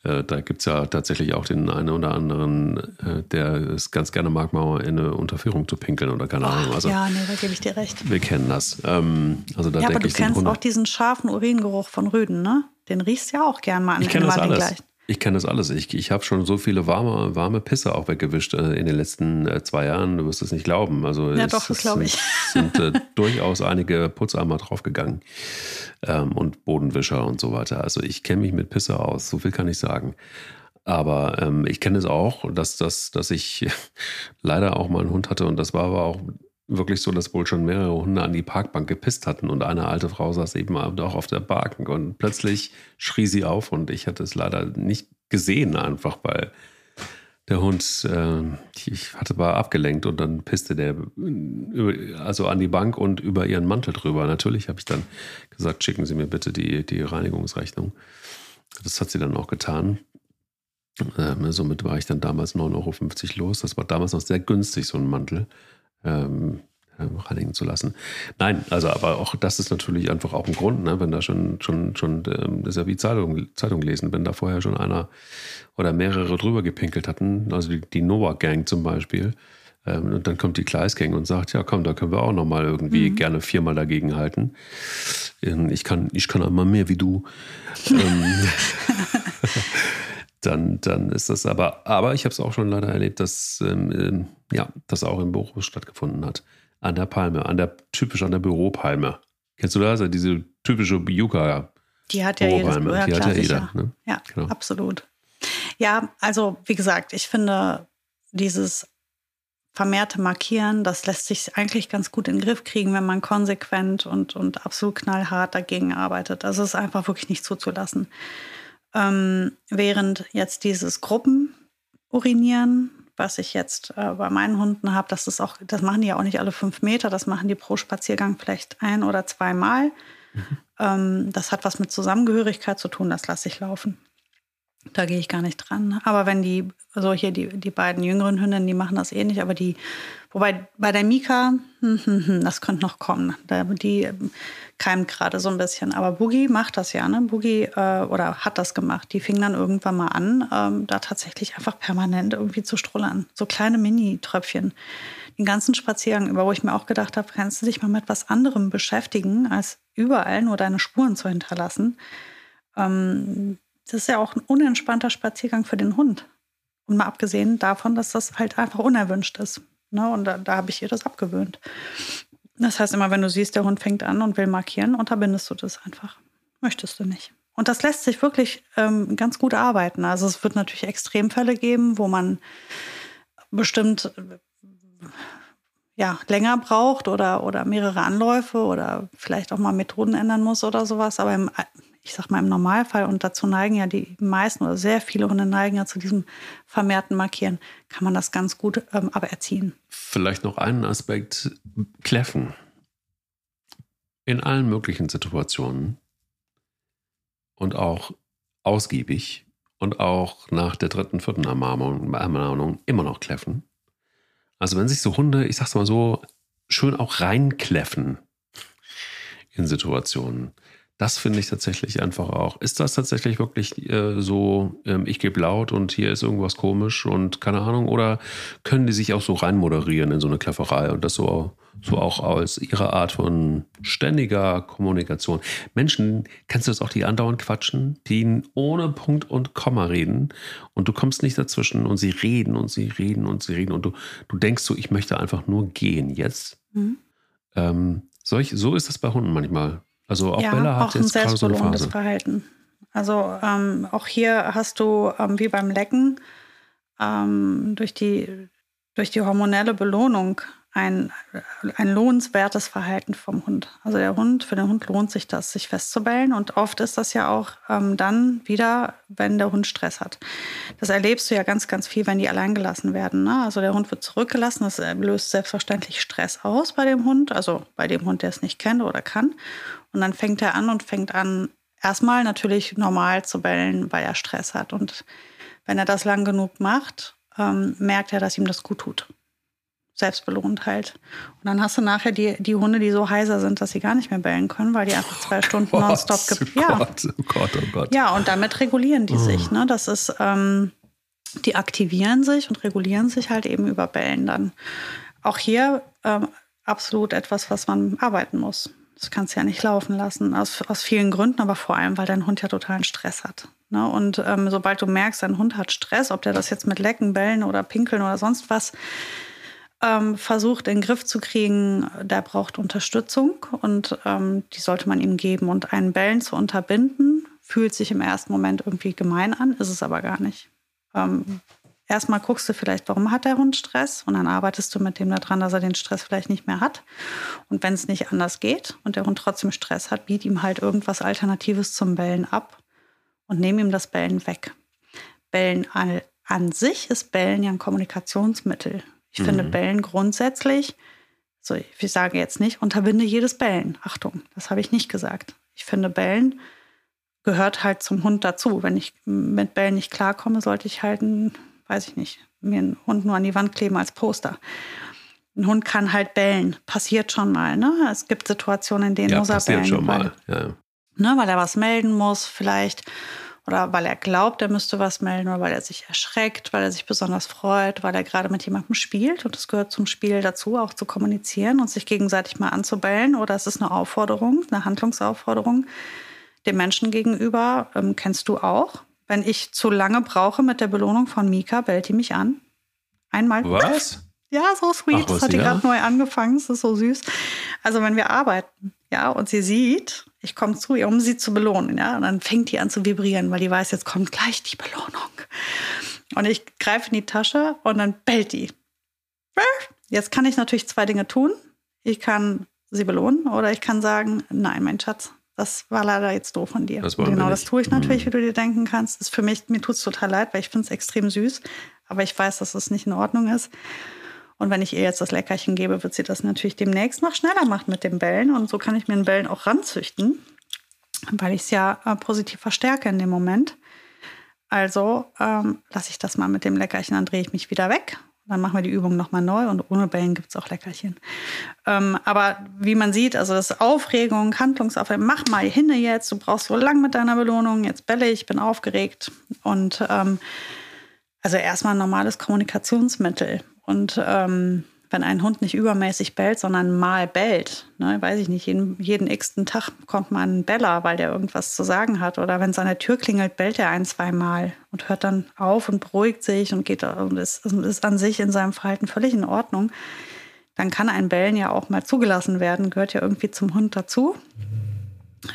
äh, da gibt es ja tatsächlich auch den einen oder anderen, äh, der es ganz gerne mag, mal in eine Unterführung zu pinkeln oder keine Ahnung. Also, ja, nee, da gebe ich dir recht. Wir kennen das. Ähm, also da ja, aber du ich, kennst auch diesen scharfen Uringeruch von Rüden, ne? Den riechst du ja auch gern mal an. Ich kenne das alles. Gleich. Ich kenne das alles. Ich, ich habe schon so viele warme, warme Pisse auch weggewischt äh, in den letzten äh, zwei Jahren. Du wirst es nicht glauben. Also ja, es, doch, das glaube ich. sind äh, (laughs) durchaus einige Putzeimer draufgegangen ähm, und Bodenwischer und so weiter. Also ich kenne mich mit Pisse aus. So viel kann ich sagen. Aber ähm, ich kenne es auch, dass, dass, dass ich (laughs) leider auch mal einen Hund hatte und das war aber auch wirklich so, dass wohl schon mehrere Hunde an die Parkbank gepisst hatten und eine alte Frau saß eben auch auf der Bank und plötzlich schrie sie auf und ich hatte es leider nicht gesehen einfach, weil der Hund, äh, ich hatte war abgelenkt und dann pisste der über, also an die Bank und über ihren Mantel drüber. Natürlich habe ich dann gesagt, schicken Sie mir bitte die, die Reinigungsrechnung. Das hat sie dann auch getan. Ähm, somit war ich dann damals 9,50 Euro los. Das war damals noch sehr günstig, so ein Mantel ähm, ähm, reinigen zu lassen. Nein, also aber auch das ist natürlich einfach auch ein Grund, ne, wenn da schon, schon, schon, ähm, das ist ja wie Zeitung, Zeitung lesen, wenn da vorher schon einer oder mehrere drüber gepinkelt hatten, also die, die Nova Gang zum Beispiel, ähm, und dann kommt die Kleisgang und sagt, ja komm, da können wir auch nochmal irgendwie mhm. gerne viermal dagegen halten. Ähm, ich kann, ich kann einmal mehr wie du. ähm, (laughs) (laughs) dann, dann ist das aber, aber ich habe es auch schon leider erlebt, dass ähm, ähm, ja, das auch im Büro stattgefunden hat. An der Palme, an der typisch an der Büropalme. Kennst du das? Also diese typische Yucca. Die hat ja jedes, ja, Die hat ja jeder. Ne? Ja, genau. absolut. Ja, also wie gesagt, ich finde dieses vermehrte Markieren, das lässt sich eigentlich ganz gut in den Griff kriegen, wenn man konsequent und, und absolut knallhart dagegen arbeitet. Also es ist einfach wirklich nicht zuzulassen. Ähm, während jetzt dieses Gruppenurinieren, was ich jetzt äh, bei meinen Hunden habe, das ist auch, das machen die ja auch nicht alle fünf Meter, das machen die pro Spaziergang vielleicht ein oder zweimal. Mhm. Ähm, das hat was mit Zusammengehörigkeit zu tun, das lasse ich laufen. Da gehe ich gar nicht dran. Aber wenn die, also hier die, die beiden jüngeren Hündinnen, die machen das eh nicht, aber die, wobei bei der Mika, hm, hm, hm, das könnte noch kommen. Die keimt gerade so ein bisschen. Aber Boogie macht das ja, ne? Boogie äh, oder hat das gemacht. Die fing dann irgendwann mal an, ähm, da tatsächlich einfach permanent irgendwie zu strullern. So kleine Mini-Tröpfchen. Den ganzen Spaziergang über, wo ich mir auch gedacht habe, kannst du dich mal mit was anderem beschäftigen, als überall nur deine Spuren zu hinterlassen. Ähm, das ist ja auch ein unentspannter Spaziergang für den Hund. Und mal abgesehen davon, dass das halt einfach unerwünscht ist. Ne? Und da, da habe ich ihr das abgewöhnt. Das heißt immer, wenn du siehst, der Hund fängt an und will markieren, unterbindest du das einfach. Möchtest du nicht. Und das lässt sich wirklich ähm, ganz gut arbeiten. Also es wird natürlich Extremfälle geben, wo man bestimmt ja, länger braucht oder, oder mehrere Anläufe oder vielleicht auch mal Methoden ändern muss oder sowas. Aber im ich sag mal im Normalfall, und dazu neigen ja die meisten oder sehr viele Hunde neigen ja zu diesem vermehrten Markieren, kann man das ganz gut ähm, aber erziehen. Vielleicht noch einen Aspekt, Kläffen. In allen möglichen Situationen und auch ausgiebig und auch nach der dritten, vierten Ermahnung, Ermahnung immer noch kläffen. Also wenn sich so Hunde, ich sag's mal so, schön auch reinkläffen in Situationen, das finde ich tatsächlich einfach auch. Ist das tatsächlich wirklich äh, so, ähm, ich gebe laut und hier ist irgendwas komisch und keine Ahnung? Oder können die sich auch so reinmoderieren in so eine Klafferei und das so, so auch als ihre Art von ständiger Kommunikation? Menschen, kennst du das auch, die andauernd quatschen, die ohne Punkt und Komma reden und du kommst nicht dazwischen und sie reden und sie reden und sie reden und du, du denkst so, ich möchte einfach nur gehen jetzt. Mhm. Ähm, solch, so ist das bei Hunden manchmal. Also auch ja, Bella hat auch jetzt ein gerade so eine Phase. Verhalten. Also ähm, auch hier hast du ähm, wie beim Lecken ähm, durch die durch die hormonelle Belohnung ein, ein lohnenswertes Verhalten vom Hund. Also der Hund, für den Hund lohnt sich das, sich festzubellen. Und oft ist das ja auch ähm, dann wieder, wenn der Hund Stress hat. Das erlebst du ja ganz, ganz viel, wenn die allein gelassen werden. Ne? Also der Hund wird zurückgelassen, das löst selbstverständlich Stress aus bei dem Hund, also bei dem Hund, der es nicht kennt oder kann. Und dann fängt er an und fängt an, erstmal natürlich normal zu bellen, weil er Stress hat. Und wenn er das lang genug macht, ähm, merkt er, dass ihm das gut tut selbstbelohnt halt. Und dann hast du nachher die, die Hunde, die so heiser sind, dass sie gar nicht mehr bellen können, weil die einfach zwei Stunden oh nonstop gibt. Oh ja. Gott, oh Gott, oh Gott. Ja, und damit regulieren die oh. sich. Ne? Das ist, ähm, die aktivieren sich und regulieren sich halt eben über Bellen dann. Auch hier ähm, absolut etwas, was man arbeiten muss. Das kannst du ja nicht laufen lassen, aus, aus vielen Gründen, aber vor allem, weil dein Hund ja totalen Stress hat. Ne? Und ähm, sobald du merkst, dein Hund hat Stress, ob der das jetzt mit Lecken, Bellen oder Pinkeln oder sonst was ähm, versucht in den Griff zu kriegen, der braucht Unterstützung und ähm, die sollte man ihm geben. Und einen Bellen zu unterbinden, fühlt sich im ersten Moment irgendwie gemein an, ist es aber gar nicht. Erstmal guckst du vielleicht, warum hat der Hund Stress und dann arbeitest du mit dem daran, dass er den Stress vielleicht nicht mehr hat. Und wenn es nicht anders geht und der Hund trotzdem Stress hat, biet ihm halt irgendwas Alternatives zum Bellen ab und nehme ihm das Bellen weg. Bellen an, an sich ist Bellen ja ein Kommunikationsmittel. Ich mhm. finde Bellen grundsätzlich, so ich sage jetzt nicht, unterbinde jedes Bellen. Achtung, das habe ich nicht gesagt. Ich finde Bellen gehört halt zum Hund dazu. Wenn ich mit Bellen nicht klarkomme, sollte ich halt, einen, weiß ich nicht, mir einen Hund nur an die Wand kleben als Poster. Ein Hund kann halt bellen. Passiert schon mal. Ne? Es gibt Situationen, in denen ja, muss er passiert bellen. Schon mal. Ja. Ne, weil er was melden muss, vielleicht oder weil er glaubt, er müsste was melden oder weil er sich erschreckt, weil er sich besonders freut, weil er gerade mit jemandem spielt. Und es gehört zum Spiel dazu, auch zu kommunizieren und sich gegenseitig mal anzubellen. Oder es ist eine Aufforderung, eine Handlungsaufforderung dem Menschen gegenüber. Ähm, kennst du auch? Wenn ich zu lange brauche mit der Belohnung von Mika, bellt die mich an. Einmal. Was? Ja, so sweet. Ach, das hat die gerade neu angefangen. Das ist so süß. Also wenn wir arbeiten, ja, und sie sieht, ich komme zu ihr, um sie zu belohnen, ja, und dann fängt die an zu vibrieren, weil die weiß, jetzt kommt gleich die Belohnung. Und ich greife in die Tasche und dann bellt die. Jetzt kann ich natürlich zwei Dinge tun. Ich kann sie belohnen oder ich kann sagen, nein, mein Schatz, das war leider jetzt doof von dir. Das genau, das tue ich natürlich, mhm. wie du dir denken kannst. Das ist für mich, mir tut es total leid, weil ich finde es extrem süß, aber ich weiß, dass es nicht in Ordnung ist. Und wenn ich ihr jetzt das Leckerchen gebe, wird sie das natürlich demnächst noch schneller machen mit dem Bellen. Und so kann ich mir ein Bellen auch ranzüchten, weil ich es ja äh, positiv verstärke in dem Moment. Also ähm, lasse ich das mal mit dem Leckerchen, dann drehe ich mich wieder weg. Dann machen wir die Übung nochmal neu und ohne Bellen gibt es auch Leckerchen. Ähm, aber wie man sieht, also das ist Aufregung, Handlungsaufregung, mach mal hinne jetzt, du brauchst so lang mit deiner Belohnung, jetzt belle ich, bin aufgeregt. Und ähm, also erstmal ein normales Kommunikationsmittel. Und ähm, wenn ein Hund nicht übermäßig bellt, sondern mal bellt, ne, weiß ich nicht, jeden, jeden x-ten Tag kommt mal ein Beller, weil der irgendwas zu sagen hat. Oder wenn seine Tür klingelt, bellt er ein, zwei Mal und hört dann auf und beruhigt sich und geht und ist, ist an sich in seinem Verhalten völlig in Ordnung. Dann kann ein Bellen ja auch mal zugelassen werden, gehört ja irgendwie zum Hund dazu.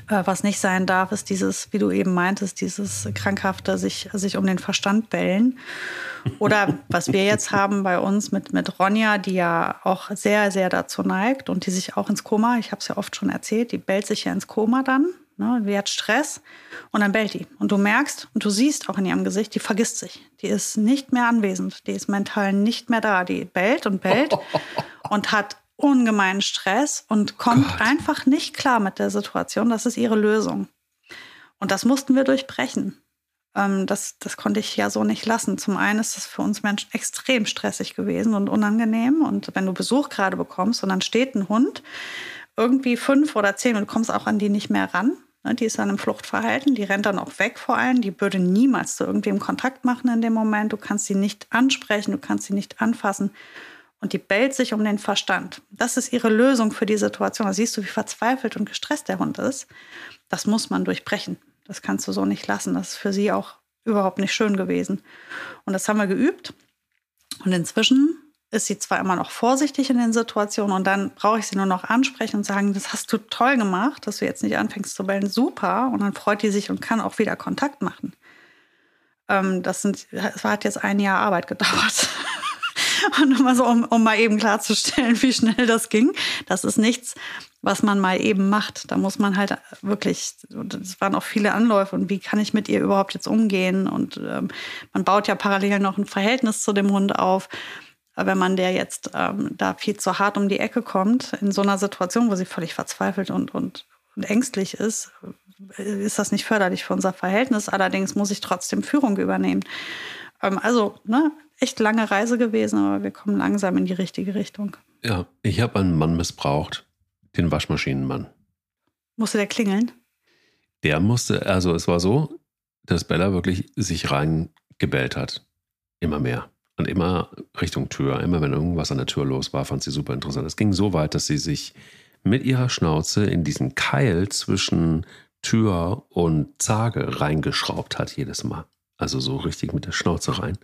Äh, was nicht sein darf, ist dieses, wie du eben meintest, dieses krankhafte sich, sich um den Verstand bellen. Oder (laughs) was wir jetzt haben bei uns mit, mit Ronja, die ja auch sehr, sehr dazu neigt und die sich auch ins Koma, ich habe es ja oft schon erzählt, die bellt sich ja ins Koma dann. Ne, die hat Stress und dann bellt die. Und du merkst und du siehst auch in ihrem Gesicht, die vergisst sich. Die ist nicht mehr anwesend. Die ist mental nicht mehr da. Die bellt und bellt (laughs) und hat ungemeinen Stress und kommt Gott. einfach nicht klar mit der Situation. Das ist ihre Lösung. Und das mussten wir durchbrechen. Ähm, das, das konnte ich ja so nicht lassen. Zum einen ist das für uns Menschen extrem stressig gewesen und unangenehm. Und wenn du Besuch gerade bekommst und dann steht ein Hund, irgendwie fünf oder zehn und du kommst auch an die nicht mehr ran. Ne, die ist dann im Fluchtverhalten, die rennt dann auch weg vor allem. Die würde niemals zu irgendwem Kontakt machen in dem Moment. Du kannst sie nicht ansprechen, du kannst sie nicht anfassen und die bellt sich um den Verstand. Das ist ihre Lösung für die Situation. Da siehst du, wie verzweifelt und gestresst der Hund ist. Das muss man durchbrechen. Das kannst du so nicht lassen. Das ist für sie auch überhaupt nicht schön gewesen. Und das haben wir geübt. Und inzwischen ist sie zwar immer noch vorsichtig in den Situationen und dann brauche ich sie nur noch ansprechen und sagen, das hast du toll gemacht, dass du jetzt nicht anfängst zu bellen, super. Und dann freut die sich und kann auch wieder Kontakt machen. Ähm, das, sind, das hat jetzt ein Jahr Arbeit gedauert. (laughs) (laughs) und immer so, um, um mal eben klarzustellen, wie schnell das ging. Das ist nichts, was man mal eben macht. Da muss man halt wirklich, es waren auch viele Anläufe und wie kann ich mit ihr überhaupt jetzt umgehen? Und ähm, man baut ja parallel noch ein Verhältnis zu dem Hund auf. Wenn man der jetzt ähm, da viel zu hart um die Ecke kommt, in so einer Situation, wo sie völlig verzweifelt und, und, und ängstlich ist, ist das nicht förderlich für unser Verhältnis. Allerdings muss ich trotzdem Führung übernehmen. Ähm, also, ne, echt lange Reise gewesen, aber wir kommen langsam in die richtige Richtung. Ja, ich habe einen Mann missbraucht, den Waschmaschinenmann. Musste der klingeln? Der musste, also es war so, dass Bella wirklich sich reingebellt hat. Immer mehr. Und immer Richtung Tür. Immer wenn irgendwas an der Tür los war, fand sie super interessant. Es ging so weit, dass sie sich mit ihrer Schnauze in diesen Keil zwischen Tür und Zage reingeschraubt hat jedes Mal. Also so richtig mit der Schnauze rein.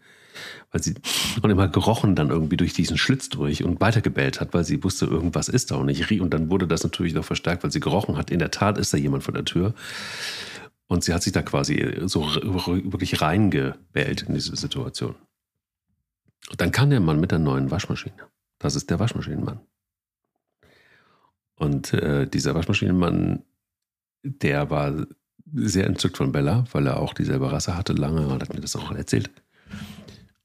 Weil sie und immer gerochen dann irgendwie durch diesen Schlitz durch und weitergebellt hat, weil sie wusste, irgendwas ist da und ich riech. Und dann wurde das natürlich noch verstärkt, weil sie gerochen hat. In der Tat ist da jemand vor der Tür. Und sie hat sich da quasi so wirklich reingebellt in diese Situation. Und dann kam der Mann mit der neuen Waschmaschine. Das ist der Waschmaschinenmann. Und äh, dieser Waschmaschinenmann, der war sehr entzückt von Bella, weil er auch dieselbe Rasse hatte lange und hat mir das auch erzählt.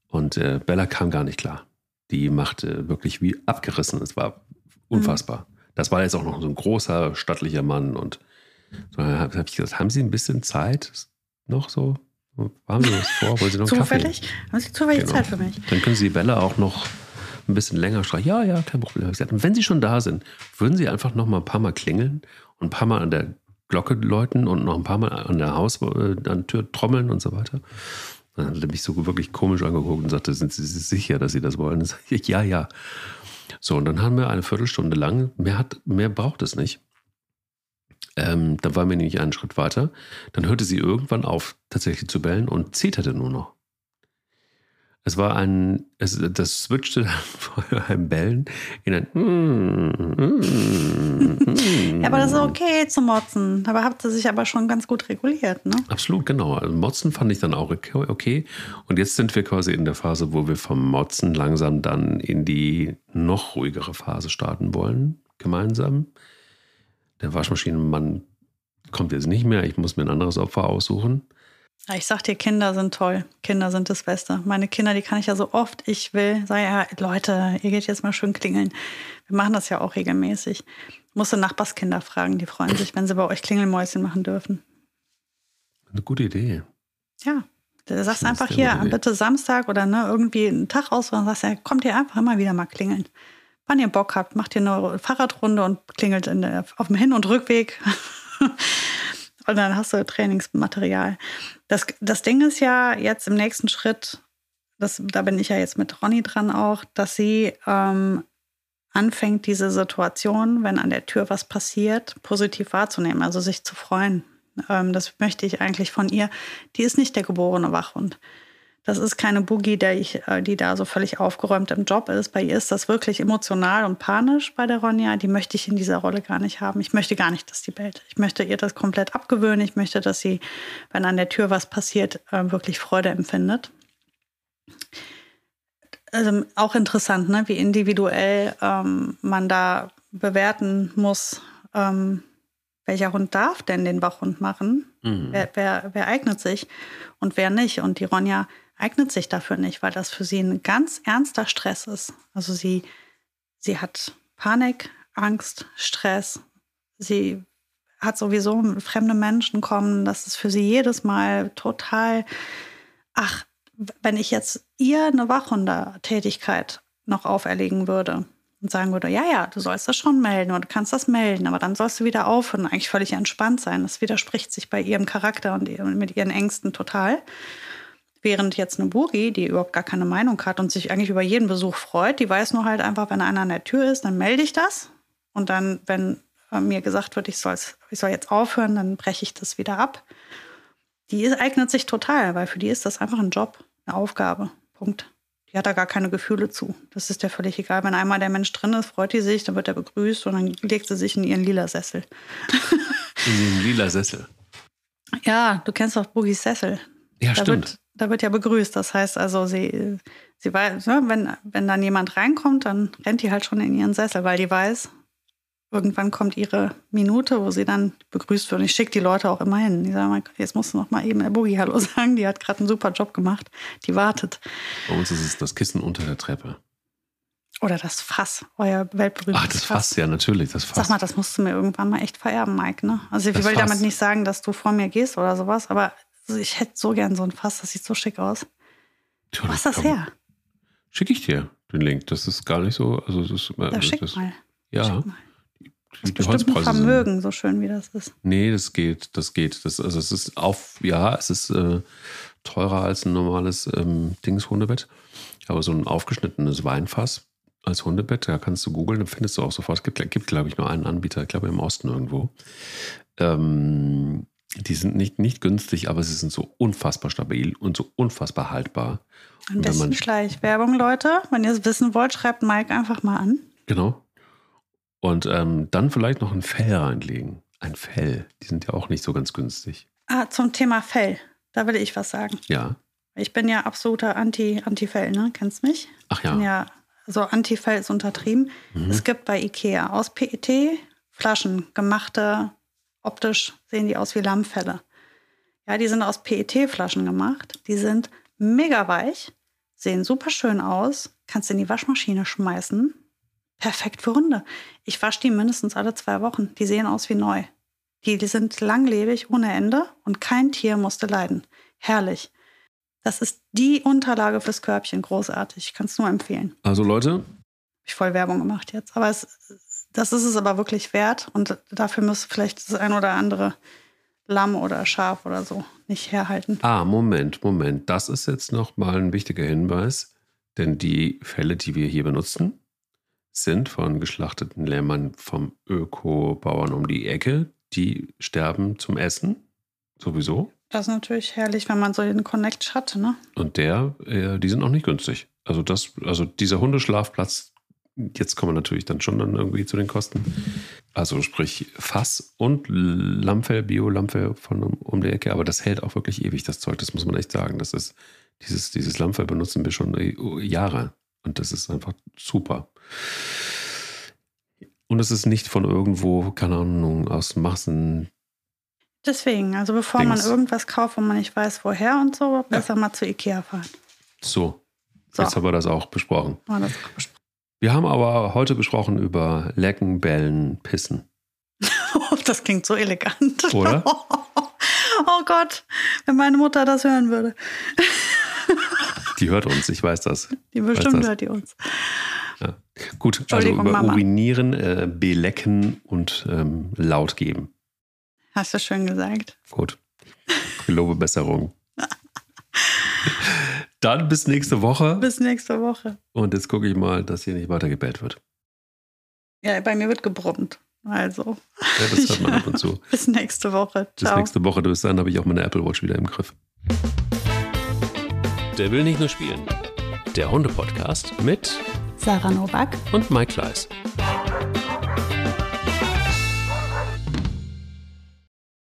Und äh, Bella kam gar nicht klar. Die machte wirklich wie abgerissen. Es war unfassbar. Mhm. Das war jetzt auch noch so ein großer, stattlicher Mann. Und so habe ich gesagt, haben Sie ein bisschen Zeit noch so? Haben Sie was vor? Wollen Sie noch Zufällig? Kaffee? Haben Sie zufällig genau. Zeit für mich? Dann können Sie Bella auch noch ein bisschen länger streichen. Ja, ja, kein Problem. Gesagt, und wenn Sie schon da sind, würden Sie einfach noch mal ein paar Mal klingeln und ein paar Mal an der Glocke läuten und noch ein paar Mal an der Haus, äh, an der Tür trommeln und so weiter. Dann hat er mich so wirklich komisch angeguckt und sagte, sind Sie sicher, dass Sie das wollen? Das ich, ja, ja. So, und dann haben wir eine Viertelstunde lang, mehr, hat, mehr braucht es nicht. Ähm, dann waren wir nämlich einen Schritt weiter. Dann hörte sie irgendwann auf, tatsächlich zu bellen und zeterte nur noch. Es war ein, es, das switchte dann (laughs) von einem Bellen in ein. ja, aber das ist okay zu motzen. Dabei habt ihr sich aber schon ganz gut reguliert, ne? Absolut, genau. Also motzen fand ich dann auch okay. Und jetzt sind wir quasi in der Phase, wo wir vom Motzen langsam dann in die noch ruhigere Phase starten wollen, gemeinsam. Der Waschmaschinenmann kommt jetzt nicht mehr. Ich muss mir ein anderes Opfer aussuchen. Ich sag dir, Kinder sind toll. Kinder sind das Beste. Meine Kinder, die kann ich ja so oft ich will. Sag ja, Leute, ihr geht jetzt mal schön klingeln. Wir machen das ja auch regelmäßig. Musste Nachbarskinder fragen, die freuen sich, wenn sie bei euch Klingelmäuschen machen dürfen. Eine gute Idee. Ja. Du sagst einfach hier, bitte Samstag oder ne, irgendwie einen Tag aus und sagst ja, kommt ihr einfach immer wieder mal klingeln. Wann ihr Bock habt, macht ihr eine Fahrradrunde und klingelt der, auf dem Hin- und Rückweg. (laughs) und dann hast du Trainingsmaterial. Das, das Ding ist ja jetzt im nächsten Schritt, das, da bin ich ja jetzt mit Ronny dran auch, dass sie ähm, anfängt, diese Situation, wenn an der Tür was passiert, positiv wahrzunehmen, also sich zu freuen. Ähm, das möchte ich eigentlich von ihr. Die ist nicht der geborene Wachhund. Das ist keine Boogie, der ich, äh, die da so völlig aufgeräumt im Job ist. Bei ihr ist das wirklich emotional und panisch bei der Ronja. Die möchte ich in dieser Rolle gar nicht haben. Ich möchte gar nicht, dass die bellt. Ich möchte ihr das komplett abgewöhnen. Ich möchte, dass sie, wenn an der Tür was passiert, äh, wirklich Freude empfindet. Also auch interessant, ne? wie individuell ähm, man da bewerten muss, ähm, welcher Hund darf denn den Wachhund machen? Mhm. Wer, wer, wer eignet sich und wer nicht? Und die Ronja eignet sich dafür nicht, weil das für sie ein ganz ernster Stress ist. Also sie, sie hat Panik, Angst, Stress. Sie hat sowieso fremde Menschen kommen. Das ist für sie jedes Mal total, ach, wenn ich jetzt ihr eine Wachhundertätigkeit noch auferlegen würde und sagen würde, ja, ja, du sollst das schon melden und du kannst das melden, aber dann sollst du wieder aufhören, eigentlich völlig entspannt sein. Das widerspricht sich bei ihrem Charakter und mit ihren Ängsten total. Während jetzt eine Buri, die überhaupt gar keine Meinung hat und sich eigentlich über jeden Besuch freut, die weiß nur halt einfach, wenn einer an der Tür ist, dann melde ich das. Und dann, wenn äh, mir gesagt wird, ich, ich soll jetzt aufhören, dann breche ich das wieder ab. Die eignet sich total, weil für die ist das einfach ein Job, eine Aufgabe. Punkt. Die hat da gar keine Gefühle zu. Das ist ja völlig egal. Wenn einmal der Mensch drin ist, freut die sich, dann wird er begrüßt und dann legt sie sich in ihren lila Sessel. in den lila Sessel? Ja, du kennst doch Bugis Sessel. Ja, da stimmt. Wird, da wird ja begrüßt. Das heißt also, sie sie weiß, ne, wenn, wenn dann jemand reinkommt, dann rennt die halt schon in ihren Sessel, weil die weiß, irgendwann kommt ihre Minute, wo sie dann begrüßt wird. Und ich schicke die Leute auch immer hin. Ich sage mal, jetzt musst du noch mal eben Herr Boogie Hallo (laughs) sagen. Die hat gerade einen super Job gemacht. Die wartet. Bei uns ist es das Kissen unter der Treppe. Oder das Fass, euer weltberühmtes Ach, das Fass, ja, natürlich, das Fass. Sag mal, das musst du mir irgendwann mal echt vererben, Mike. Ne? Also ich Das will Fass. damit nicht sagen, dass du vor mir gehst oder sowas, aber ich hätte so gern so ein Fass, das sieht so schick aus. Tja, Wo ist das her? Schicke ich dir den Link. Das ist gar nicht so. Also das ist, Ja, schick das, mal. Ja, Schick mal. Das ist bestimmt ein Holzpreise sind- Vermögen, so schön wie das ist. Nee, das geht, das geht. Das, also es ist auf, ja, es ist äh, teurer als ein normales ähm, Dings Hundebett. Aber so ein aufgeschnittenes Weinfass als Hundebett, da kannst du googeln, dann findest du auch sofort. Es gibt, gibt glaube ich, nur einen Anbieter, ich glaube im Osten irgendwo. Ähm, die sind nicht, nicht günstig, aber sie sind so unfassbar stabil und so unfassbar haltbar. Wenn besten man- Schleichwerbung, Leute. Wenn ihr es wissen wollt, schreibt Mike einfach mal an. Genau. Und ähm, dann vielleicht noch ein Fell reinlegen. Ein Fell. Die sind ja auch nicht so ganz günstig. Ah, zum Thema Fell. Da will ich was sagen. Ja. Ich bin ja absoluter Anti- Anti-Fell, ne? Kennst mich? Ach bin ja. ja, so Anti-Fell ist untertrieben. Mhm. Es gibt bei Ikea aus PET Flaschen gemachte, optisch sehen die aus wie Lammfelle. Ja, die sind aus PET-Flaschen gemacht. Die sind mega weich, sehen super schön aus, kannst in die Waschmaschine schmeißen. Perfekt für Hunde. Ich wasche die mindestens alle zwei Wochen. Die sehen aus wie neu. Die, die sind langlebig ohne Ende und kein Tier musste leiden. Herrlich. Das ist die Unterlage fürs Körbchen. Großartig. Ich kann es nur empfehlen. Also Leute, ich voll Werbung gemacht jetzt. Aber es, das ist es aber wirklich wert. Und dafür muss vielleicht das ein oder andere Lamm oder Schaf oder so nicht herhalten. Ah, Moment, Moment. Das ist jetzt nochmal ein wichtiger Hinweis, denn die Fälle, die wir hier benutzen, sind von geschlachteten Lämmern vom Öko-Bauern um die Ecke. Die sterben zum Essen, sowieso. Das ist natürlich herrlich, wenn man so den Connect hat. Ne? Und der, äh, die sind auch nicht günstig. Also das, also dieser Hundeschlafplatz, jetzt kommen wir natürlich dann schon dann irgendwie zu den Kosten. Also sprich Fass und Lammfell, Bio-Lammfell von um, die Ecke, aber das hält auch wirklich ewig, das Zeug, das muss man echt sagen. Das ist, dieses, dieses Lammfell benutzen wir schon äh, Jahre und das ist einfach super. Und es ist nicht von irgendwo, keine Ahnung, aus Massen. Deswegen, also bevor man Dings. irgendwas kauft, wo man nicht weiß, woher und so, besser mal zu Ikea fahren. So, So. jetzt haben wir das auch besprochen. War das auch besprochen. Wir haben aber heute gesprochen über Lecken, Bellen, Pissen. (laughs) Das klingt so elegant. Oder? (laughs) Oh Gott, wenn meine Mutter das hören würde. (laughs) Die hört uns, ich weiß das. Die bestimmt das? hört die uns. Gut, also über Mama. Urinieren, äh, Belecken und ähm, laut geben. Hast du schön gesagt. Gut. Gelobe Besserung. Dann bis nächste Woche. Bis nächste Woche. Und jetzt gucke ich mal, dass hier nicht weiter gebellt wird. Ja, bei mir wird gebrummt. Also, Ja, das hört man ab und zu. (laughs) bis nächste Woche. Bis Ciao. nächste Woche. Bis dann habe ich auch meine Apple Watch wieder im Griff. Der will nicht nur spielen. Der Hunde-Podcast mit Sarah Novak. und Mike Kleiss.